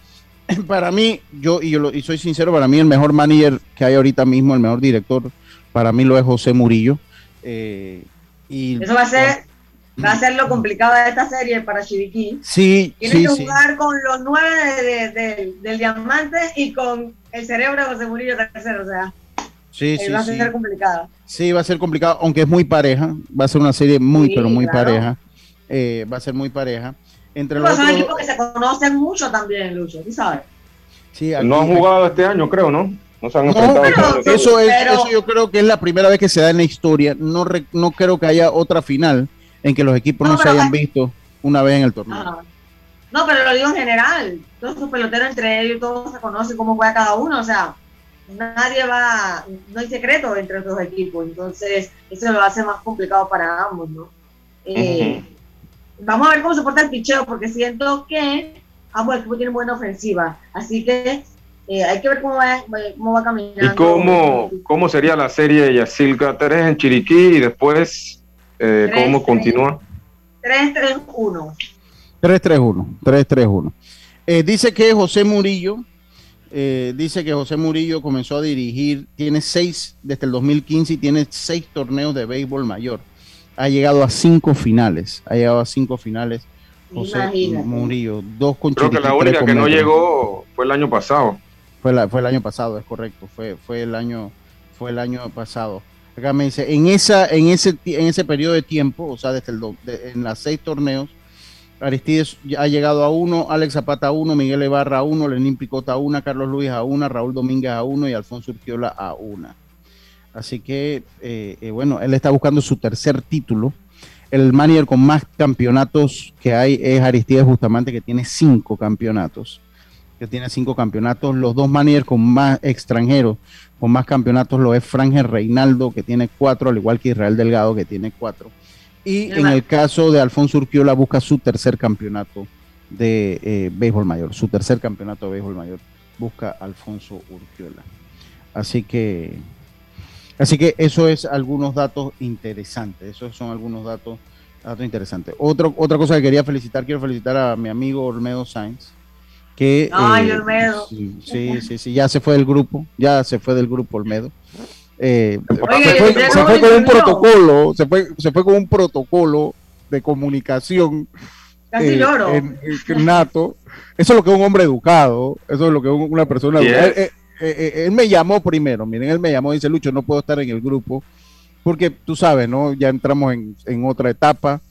para mí, yo y, yo lo- y soy sincero, para mí el mejor manager que hay ahorita mismo, el mejor director, para mí lo es José Murillo. eh, y Eso va a ser, va a ser lo complicado de esta serie para Chiriquí. Sí, Tiene sí, que sí. jugar con los nueve de- de- de- del diamante y con el cerebro de José Murillo tercero. O sea, Sí, eh, sí, va a sí. ser complicado. Sí, va a ser complicado, aunque es muy pareja. Va a ser una serie muy, Sí, pero muy claro. pareja. Eh, va a ser muy pareja. Entre Pero los son otros- equipos que se conocen mucho también, Lucho, tú sabes. sí, No han aquí- jugado este año, creo, ¿no? No se han No, enfrentado. pero eso, es, pero- eso yo creo que es la primera vez que se da en la historia. No, re- no creo que haya otra final en que los equipos no, No, se hayan visto una vez en el torneo. Ajá. No, pero lo digo en general. Todos sus peloteros entre ellos, todos se conocen cómo juega cada uno. O sea, nadie va, no hay secreto entre los dos equipos. Entonces, eso lo hace más complicado para ambos, ¿no? Eh, Vamos a ver cómo se porta el picheo, porque siento que ambos equipos tienen buena ofensiva. Así que eh, hay que ver cómo va, cómo va caminando. ¿Y cómo, cómo sería la serie de Yacilca? Tres en Chiriquí y después, eh, Tres, ¿cómo tres. continúa? 3-3-1. 3-3-1, 3-3-1. Eh, dice que José Murillo, eh, dice que José Murillo comenzó a dirigir, tiene seis, desde el 2015 y tiene seis torneos de béisbol mayor. Ha llegado a cinco finales, ha llegado a cinco finales. José Imagínate. Murillo, dos con Creo que la única que no llegó fue el año pasado. Fue, la- fue el año pasado, es correcto, fue, fue el año, fue el año pasado. Acá me dice, en esa, en ese, en ese periodo de tiempo, o sea, desde el en las seis torneos, Aristides ha llegado a uno, Alex Zapata a uno, Miguel Ibarra a uno, Lenín Picota a una, Carlos Luis a una, Raúl Domínguez a uno y Alfonso Urquiola a una. Así que, eh, eh, bueno, él está buscando su tercer título. El manager con más campeonatos que hay es Aristides Bustamante, que tiene cinco campeonatos. Que tiene cinco campeonatos. Los dos managers con más extranjeros, con más campeonatos, lo es Frangel Reinaldo, que tiene cuatro, al igual que Israel Delgado, que tiene cuatro. Y en el caso de Alfonso Urquiola, busca su tercer campeonato de eh, béisbol mayor. Su tercer campeonato de béisbol mayor busca Alfonso Urquiola. Así que, así que eso es algunos datos interesantes. Esos son algunos datos, datos interesantes. Otro, otra cosa que quería felicitar, quiero felicitar a mi amigo Olmedo Sainz. Que, Ay, eh, Olmedo. Sí, sí, sí, ya se fue del grupo, ya se fue del grupo Olmedo. Eh, Oye, se fue, se con un protocolo, se fue, se fue con un protocolo de comunicación Casi eh, lloro. en- en nato. Eso es lo que es un hombre educado, eso es lo que es una persona Sí, educada. es. Él, él me llamó primero, miren, él me llamó y dice, Lucho, no puedo estar en el grupo, porque tú sabes, ¿no? Ya entramos en, en otra etapa,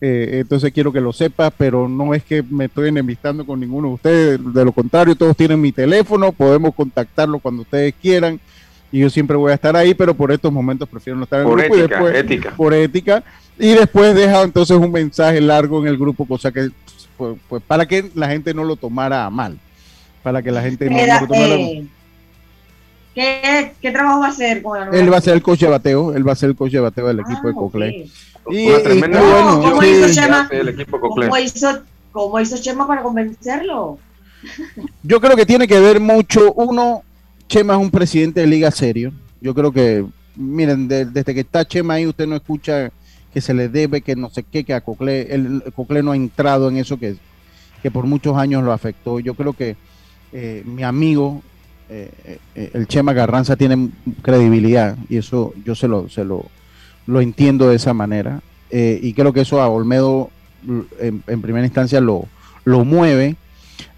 eh, entonces quiero que lo sepas, pero no es que me estoy enemistando con ninguno de ustedes, de lo contrario, todos tienen mi teléfono, podemos contactarlo cuando ustedes quieran, y yo siempre voy a estar ahí, pero por estos momentos prefiero no estar en el Por grupo y ética, después, ética. por ética, y después deja entonces un mensaje largo en el grupo, cosa que, pues, pues, para que la gente no lo tomara a mal, para que la gente no, lo tomara eh, ¿qué, ¿Qué trabajo va a hacer con el él va a ser el coach de bateo, él va a ser el coach de bateo del equipo de Cocle. Y, Una y tremenda ¿Cómo sí. hizo Chema? el equipo. ¿Cómo hizo, ¿Cómo hizo Chema para convencerlo? Yo creo que tiene que ver mucho, uno, Chema es un presidente de liga serio, yo creo que, miren, de- desde que está Chema ahí usted no escucha que se le debe, que no sé qué, que a Cocle, el Cocle no ha entrado en eso que, que por muchos años lo afectó, yo creo que eh, mi amigo, eh, eh, el Chema Carranza, tiene credibilidad y eso yo se lo, se lo, lo entiendo de esa manera. y creo que eso a Olmedo en, primera instancia lo, lo mueve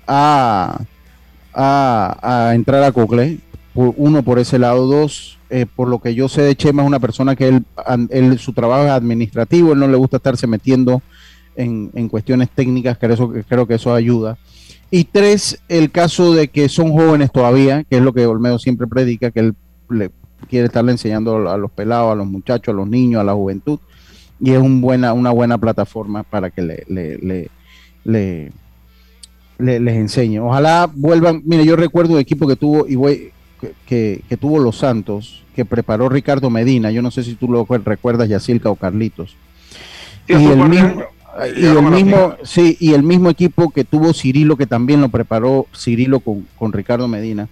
a, a, entrar a Cocle. uno por ese lado, dos, por lo que yo sé de Chema, es una persona que él, él, su trabajo es administrativo, él no le gusta estarse metiendo en, en cuestiones técnicas, eso, creo que eso ayuda. Y tres, el caso de que son jóvenes todavía, que es lo que Olmedo siempre predica, que él le quiere estarle enseñando a los pelados, a los muchachos, a los niños, a la juventud. Y es un buena, una buena plataforma para que le, le, le, les enseñe. Ojalá vuelvan. Mire, yo recuerdo un equipo que tuvo, y voy, que, que, tuvo Los Santos, que preparó Ricardo Medina. Yo no sé si tú lo recuerdas, Yacilca o Carlitos. y el mismo, y el mismo, sí, y el mismo equipo que tuvo Cirilo, que también lo preparó Cirilo con, con Ricardo Medina,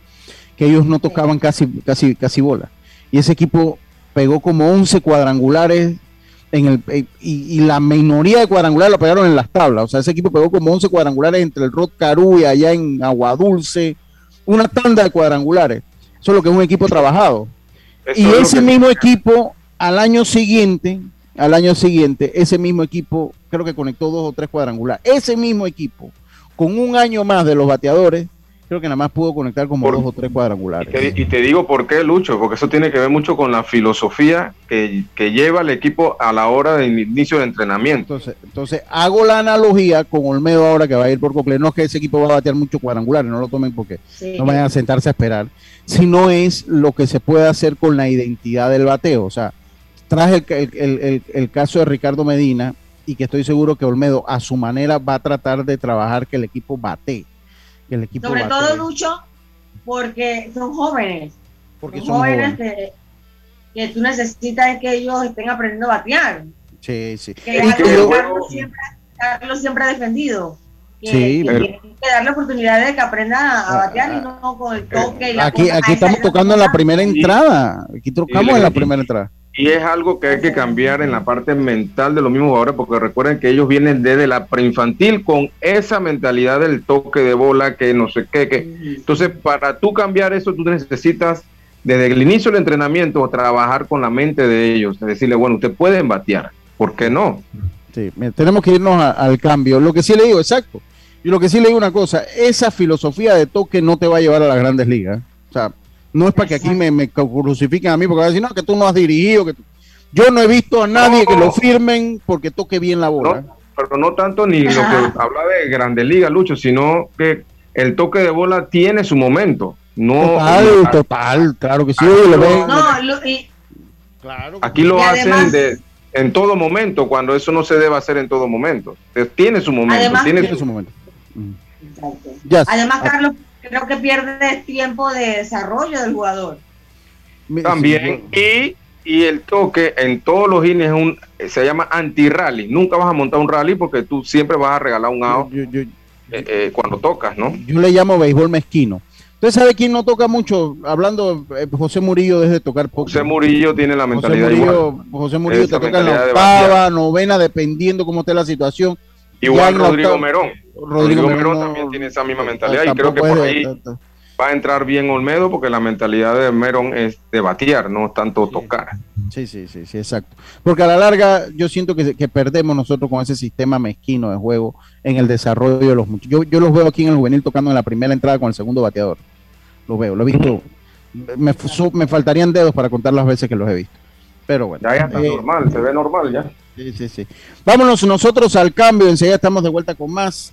que ellos no tocaban casi, casi, casi bola. Y ese equipo pegó como 11 cuadrangulares en el, eh, y, la minoría de cuadrangulares lo pegaron en las tablas. O sea, ese equipo pegó como 11 cuadrangulares entre el Rod Caru y allá en Aguadulce, una tanda de cuadrangulares. Eso es lo que es un equipo trabajado. y ese mismo equipo al año siguiente al año siguiente, ese mismo equipo creo que conectó dos o tres cuadrangulares. Ese mismo equipo, con un año más de los bateadores, creo que nada más pudo conectar como dos o tres cuadrangulares. Y te, digo por qué, Lucho, porque eso tiene que ver mucho con la filosofía que, lleva el equipo a la hora del inicio de entrenamiento. Entonces, entonces hago la analogía con Olmedo ahora que va a ir por completo. No es que ese equipo va a batear mucho cuadrangulares, no lo tomen porque no vayan a sentarse a esperar, sino es lo que se puede hacer con la identidad del bateo. O sea, traje el, caso de Ricardo Medina y que estoy seguro que Olmedo a su manera va a tratar de trabajar que el equipo bate. Que el equipo Sobre todo, Lucho, porque son jóvenes. Porque son, jóvenes, Que, que, tú necesitas que ellos estén aprendiendo a batear. Sí, sí. Que, Carlos, siempre, Carlos, siempre, ha defendido. Que, sí, que que darle oportunidad de que aprenda a ah, batear y no con el toque. Y la aquí aquí estamos tocando en la primera entrada. Aquí tocamos en la primera entrada. Y es algo que hay que cambiar en la parte mental de los mismos jugadores, porque recuerden que ellos vienen desde la preinfantil con esa mentalidad del toque de bola, que no sé qué. Que... Entonces, para tú cambiar eso, tú necesitas desde el inicio del entrenamiento trabajar con la mente de ellos, decirle, bueno, usted puede batear, ¿por qué no? Sí, tenemos que irnos al cambio. Lo que sí le digo, exacto. Y lo que sí le digo una cosa, esa filosofía de toque no te va a llevar a las grandes ligas. O sea, no es para que aquí me, crucifiquen a mí, porque van a decir, no, que tú no has dirigido. que Yo no he visto a nadie que lo firmen porque toque bien la bola. pero no tanto ni lo que habla de Grandes Ligas, Lucho, sino que el toque de bola tiene su momento. No, total, total, claro que sí. aquí lo hacen de, en todo momento, cuando eso no se debe hacer en todo momento. Tiene su momento. tiene su momento. Además, Carlos, creo que pierde tiempo de desarrollo del jugador. También, y, y el toque en todos los innings un, se llama anti-rally. Nunca vas a montar un rally porque tú siempre vas a regalar un out eh, eh, cuando tocas, ¿no? Yo le llamo béisbol mezquino. ¿Usted sabe quién no toca mucho? Hablando, eh, José Murillo desde tocar poco. José Murillo tiene la mentalidad José Murillo, José Murillo te toca en la octava, novena, dependiendo cómo esté la situación. Igual Rodrigo Merón. Rodrigo, Merón, también tiene esa misma mentalidad y creo que por ahí va a entrar bien Olmedo porque la mentalidad de Merón es de batear, no tanto tocar. Sí, sí, sí, sí, exacto. Porque a la larga yo siento que, que, perdemos nosotros con ese sistema mezquino de juego en el desarrollo de los muchachos. Yo, yo los veo aquí en el juvenil tocando en la primera entrada con el segundo bateador. Lo veo, lo he visto. Me, me faltarían dedos para contar las veces que los he visto. Pero bueno. Ya, ya está eh, normal, se ve normal ya. Sí, sí, sí. Vámonos nosotros al cambio, enseguida estamos de vuelta con más.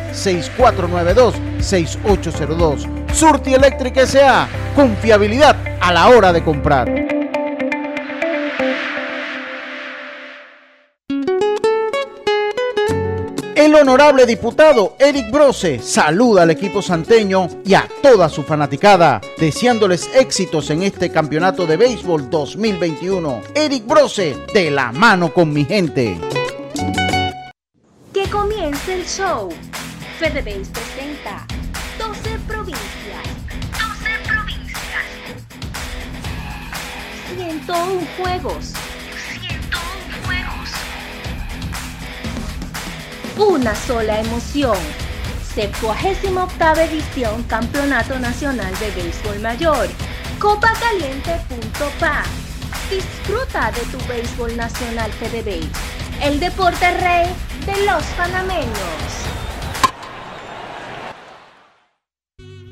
6492-6802. Surti Electric S.A. Confiabilidad a la hora de comprar. El honorable diputado Eric Brose saluda al equipo santeño y a toda su fanaticada, deseándoles éxitos en este campeonato de béisbol 2021. Eric Brose, de la mano con mi gente. Que comience el show. FedeBase presenta 12 provincias. 12 provincias. 101 juegos. 101 juegos. Una sola emoción. 78 edición Campeonato Nacional de Béisbol Mayor. Copacaliente.pa. Disfruta de tu béisbol nacional FedeBase. El deporte rey de los panameños.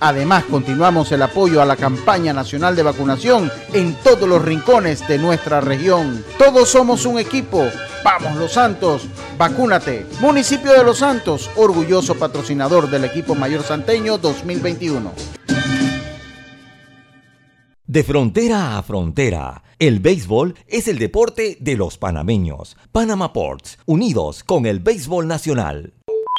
Además, continuamos el apoyo a la campaña nacional de vacunación en todos los rincones de nuestra región. Todos somos un equipo. Vamos Los Santos, vacúnate. Municipio de Los Santos, orgulloso patrocinador del equipo mayor santeño 2021. De frontera a frontera, el béisbol es el deporte de los panameños. Panama Ports, unidos con el béisbol nacional.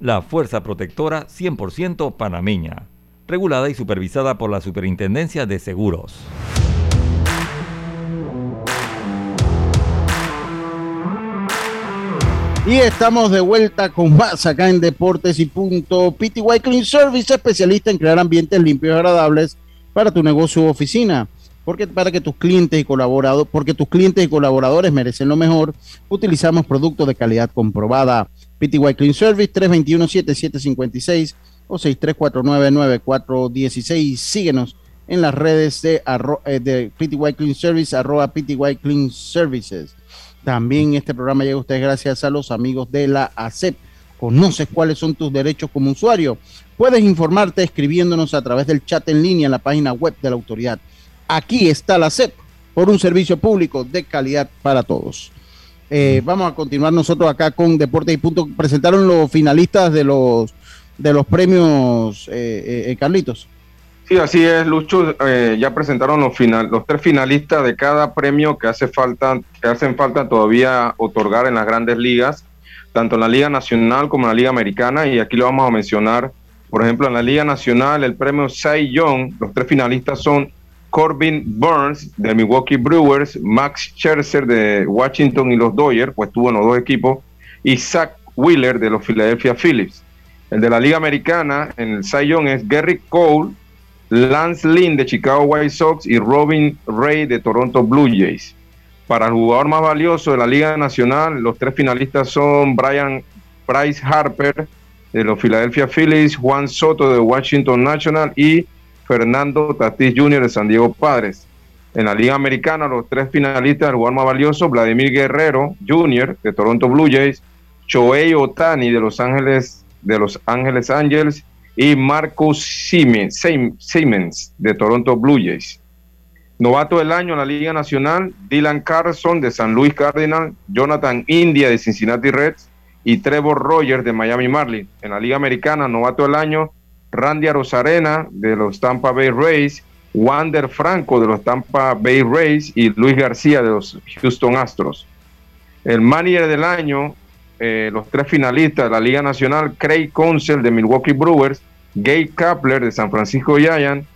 la Fuerza Protectora 100% panameña, regulada y supervisada por la Superintendencia de Seguros. Y estamos de vuelta con más acá en Deportes y Punto. PTY Clean Service, especialista en crear ambientes limpios y agradables para tu negocio u oficina. porque para que tus clientes y colaboradores, porque tus clientes y colaboradores merecen lo mejor, utilizamos productos de calidad comprobada. PTY Clean Service 321-7756 o 6349-9416. Síguenos en las redes de, eh, de PTY Clean Service, arroba PTY Clean Services. También este programa llega a ustedes gracias a los amigos de la ACEP. ¿Conoces cuáles son tus derechos como usuario? Puedes informarte escribiéndonos a través del chat en línea en la página web de la autoridad. Aquí está la ACEP por un servicio público de calidad para todos. Eh, vamos a continuar nosotros acá con Deportes y Punto. Presentaron los finalistas de los de los premios, eh, eh, Carlitos. Sí, así es, Lucho. ya presentaron los, final, los tres finalistas de cada premio que hace falta, que hacen falta todavía otorgar en las grandes ligas, tanto en la Liga Nacional como en la Liga Americana. Y aquí lo vamos a mencionar. Por ejemplo, en la Liga Nacional, el premio Cy Young, los tres finalistas son Corbin Burns de Milwaukee Brewers, Max Scherzer de Washington y los Dodgers, pues tuvo en los dos equipos, y Zach Wheeler de los Philadelphia Phillies. El de la Liga Americana en el Cy Young es Gary Cole, Lance Lynn de Chicago White Sox y Robin Ray de Toronto Blue Jays. Para el jugador más valioso de la Liga Nacional, los tres finalistas son Brian Bryce Harper de los Philadelphia Phillies, Juan Soto de Washington National y Fernando Tatis Jr. de San Diego Padres. En la Liga Americana, los tres finalistas del jugador más valioso, Vladimir Guerrero Jr. de Toronto Blue Jays, Shohei Otani de Los Ángeles, de Los Ángeles Angels y Marcus Siemens de Toronto Blue Jays. Novato del año en la Liga Nacional, Dylan Carlson de San Luis Cardinal, Jonathan India de Cincinnati Reds y Trevor Rogers de Miami Marlins. En la Liga Americana, novato del año, Randy Rosarena de los Tampa Bay Rays, Wander Franco de los Tampa Bay Rays y Luis García de los Houston Astros. El manager del año, eh, los tres finalistas de la Liga Nacional, Craig Council de Milwaukee Brewers, Gabe Kapler de San Francisco Giants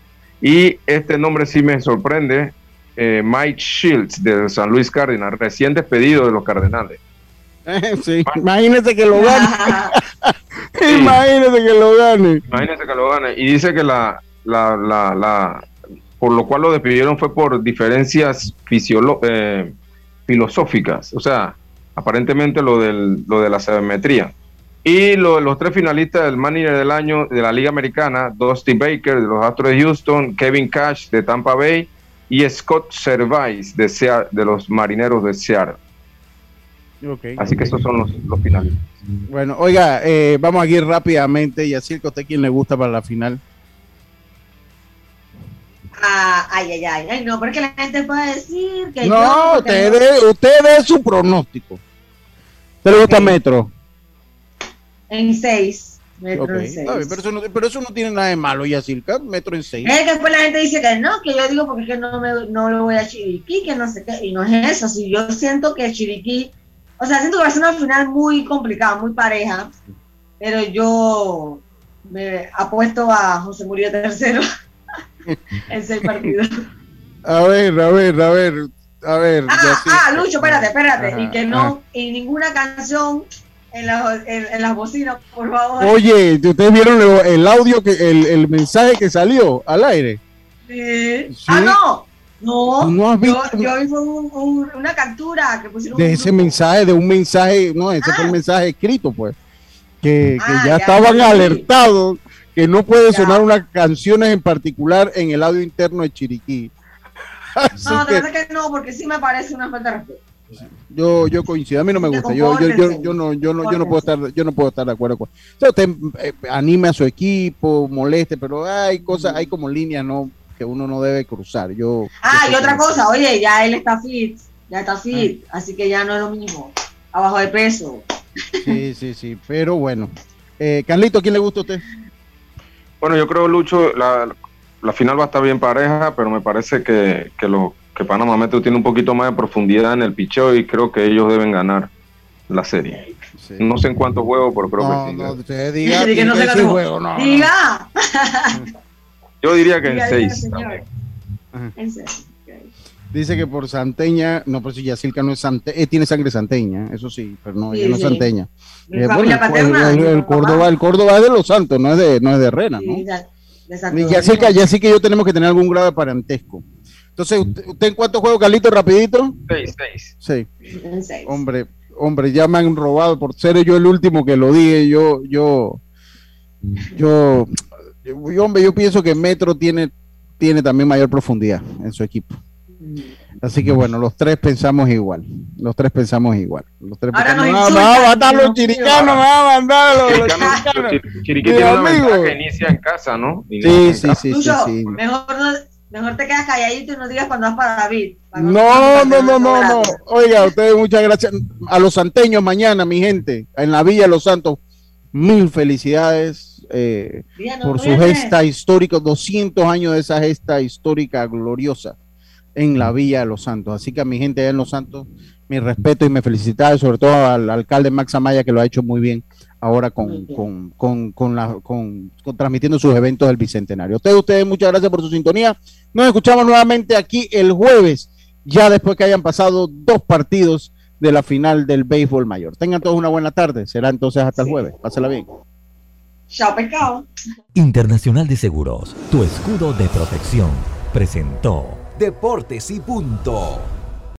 y este nombre sí me sorprende, eh, Mike Shields de San Luis Cardinals, recién despedido de los Cardenales. Sí, imagínese que lo gane. imagínese que lo gane. Imagínese que lo gane. Y dice que la, la, la, la por lo cual lo despidieron fue por diferencias eh, filosóficas. O sea, aparentemente lo, del, lo de la sabermetría. Y lo, los tres finalistas del manager del año de la Liga Americana, Dusty Baker de los Astros de Houston, Kevin Cash de Tampa Bay y Scott Servais de, de los Marineros de Seattle. Así que esos son los, los finales. Bueno, oiga, eh, vamos a ir rápidamente y así que a usted quién le gusta para la final. Ah, ay, ay, ay, ay, no, porque la gente puede decir que no, usted, no... usted ve su pronóstico. ¿Usted le gusta Metro? En seis. Metro en seis. pero, eso no, pero, eso no, tiene nada de malo, Yacirca, Metro en seis. Es que después la gente dice que no, que yo digo porque es que no, me, no lo voy a Chiriquí, que no sé qué, y no es eso. Si yo siento que Chiriquí o sea, siento que va a ser una final muy complicada, muy pareja, pero yo me apuesto a José Murillo tercero en seis partidos. A ver, a ver, a ver, a ver. Ah, ah Lucho, espérate, espérate. y que no, y ninguna canción en, la, en, las bocinas, por favor. Oye, ¿ustedes vieron el audio, que el, el mensaje que salió al aire? Sí. ¿Sí? Ah, no. No, no yo, yo vi una captura que pusieron. De ese mensaje, de un mensaje, no, ese fue el ah. mensaje escrito, pues. Que, que ah, ya, estaban alertados que no puede sonar unas canciones en particular en el audio interno de Chiriquí. no, de verdad que no, porque sí me parece una falta de respeto. Yo, yo coincido, a mí no me gusta, yo, yo, yo, yo, no, yo no, yo no puedo estar, yo no puedo estar de acuerdo con. O sea, usted eh, anime a su equipo, moleste, pero hay cosas, hay como líneas, no, que uno no debe cruzar. Yo, ah, y otra cosa, oye, ya él está fit, ya está fit, ah. así que ya no es lo mismo, abajo de peso. Sí, sí, sí, pero bueno. Eh, Carlito, ¿quién le gusta a usted? Bueno, yo creo, Lucho, la, la final va a estar bien pareja, pero me parece que, que, lo, que Panamá Metro tiene un poquito más de profundidad en el picheo y creo que ellos deben ganar la serie. No sé en cuántos juegos, pero creo que sí. No, usted diga, que no sé juego, no. Diga. Yo diría que en seis. Dice que por santeña, no, pero si Yacilca no es santeña, eh, tiene sangre santeña, eso sí, pero no, ella no es santeña. Eh, el, Córdoba, el Córdoba es de los santos, no es de, no es de Rena, ¿no? Yacilca, sí que yo tenemos que tener algún grado de parentesco. Entonces, ¿usted, usted en cuántos juegos, Carlito, rapidito? Seis, seis. Sí. Hombre, hombre, ya me han robado por ser yo el último que lo dije. Yo, yo, yo, yo, hombre, yo pienso que Metro tiene, tiene también mayor profundidad en su equipo. Así que bueno, los tres pensamos igual. Los tres pensamos igual. Los tres Ahora pensamos, nos "No, me va a insultan, matar los Dios mío". chiricanos, me va a mandar los, chiricanos. Chiriquí Mi tiene una amigo. ventaja que inicia en casa, ¿no? Sí, sí, casa. sí, sí, sí. Mejor, no, mejor te quedas calladito y no digas cuando vas para David. para No, no, no, no, no. Oiga, ustedes muchas gracias. A los santeños mañana, mi gente, en la Villa de Los Santos, mil felicidades eh, por su gesta histórica, 200 años de esa gesta histórica gloriosa en la Villa de Los Santos. Así que a mi gente allá en Los Santos, mi respeto y me felicidades, sobre todo al alcalde Max Amaya, que lo ha hecho muy bien ahora con, con, con, con la, transmitiendo sus eventos del Bicentenario. Ustedes, ustedes, muchas gracias por su sintonía. Nos escuchamos nuevamente aquí el jueves, ya después que hayan pasado dos partidos de la final del béisbol mayor. Tengan todos una buena tarde. Será entonces hasta el jueves. Pásela bien. Chao, pescado. Internacional de Seguros, tu escudo de protección, presentó Deportes y punto.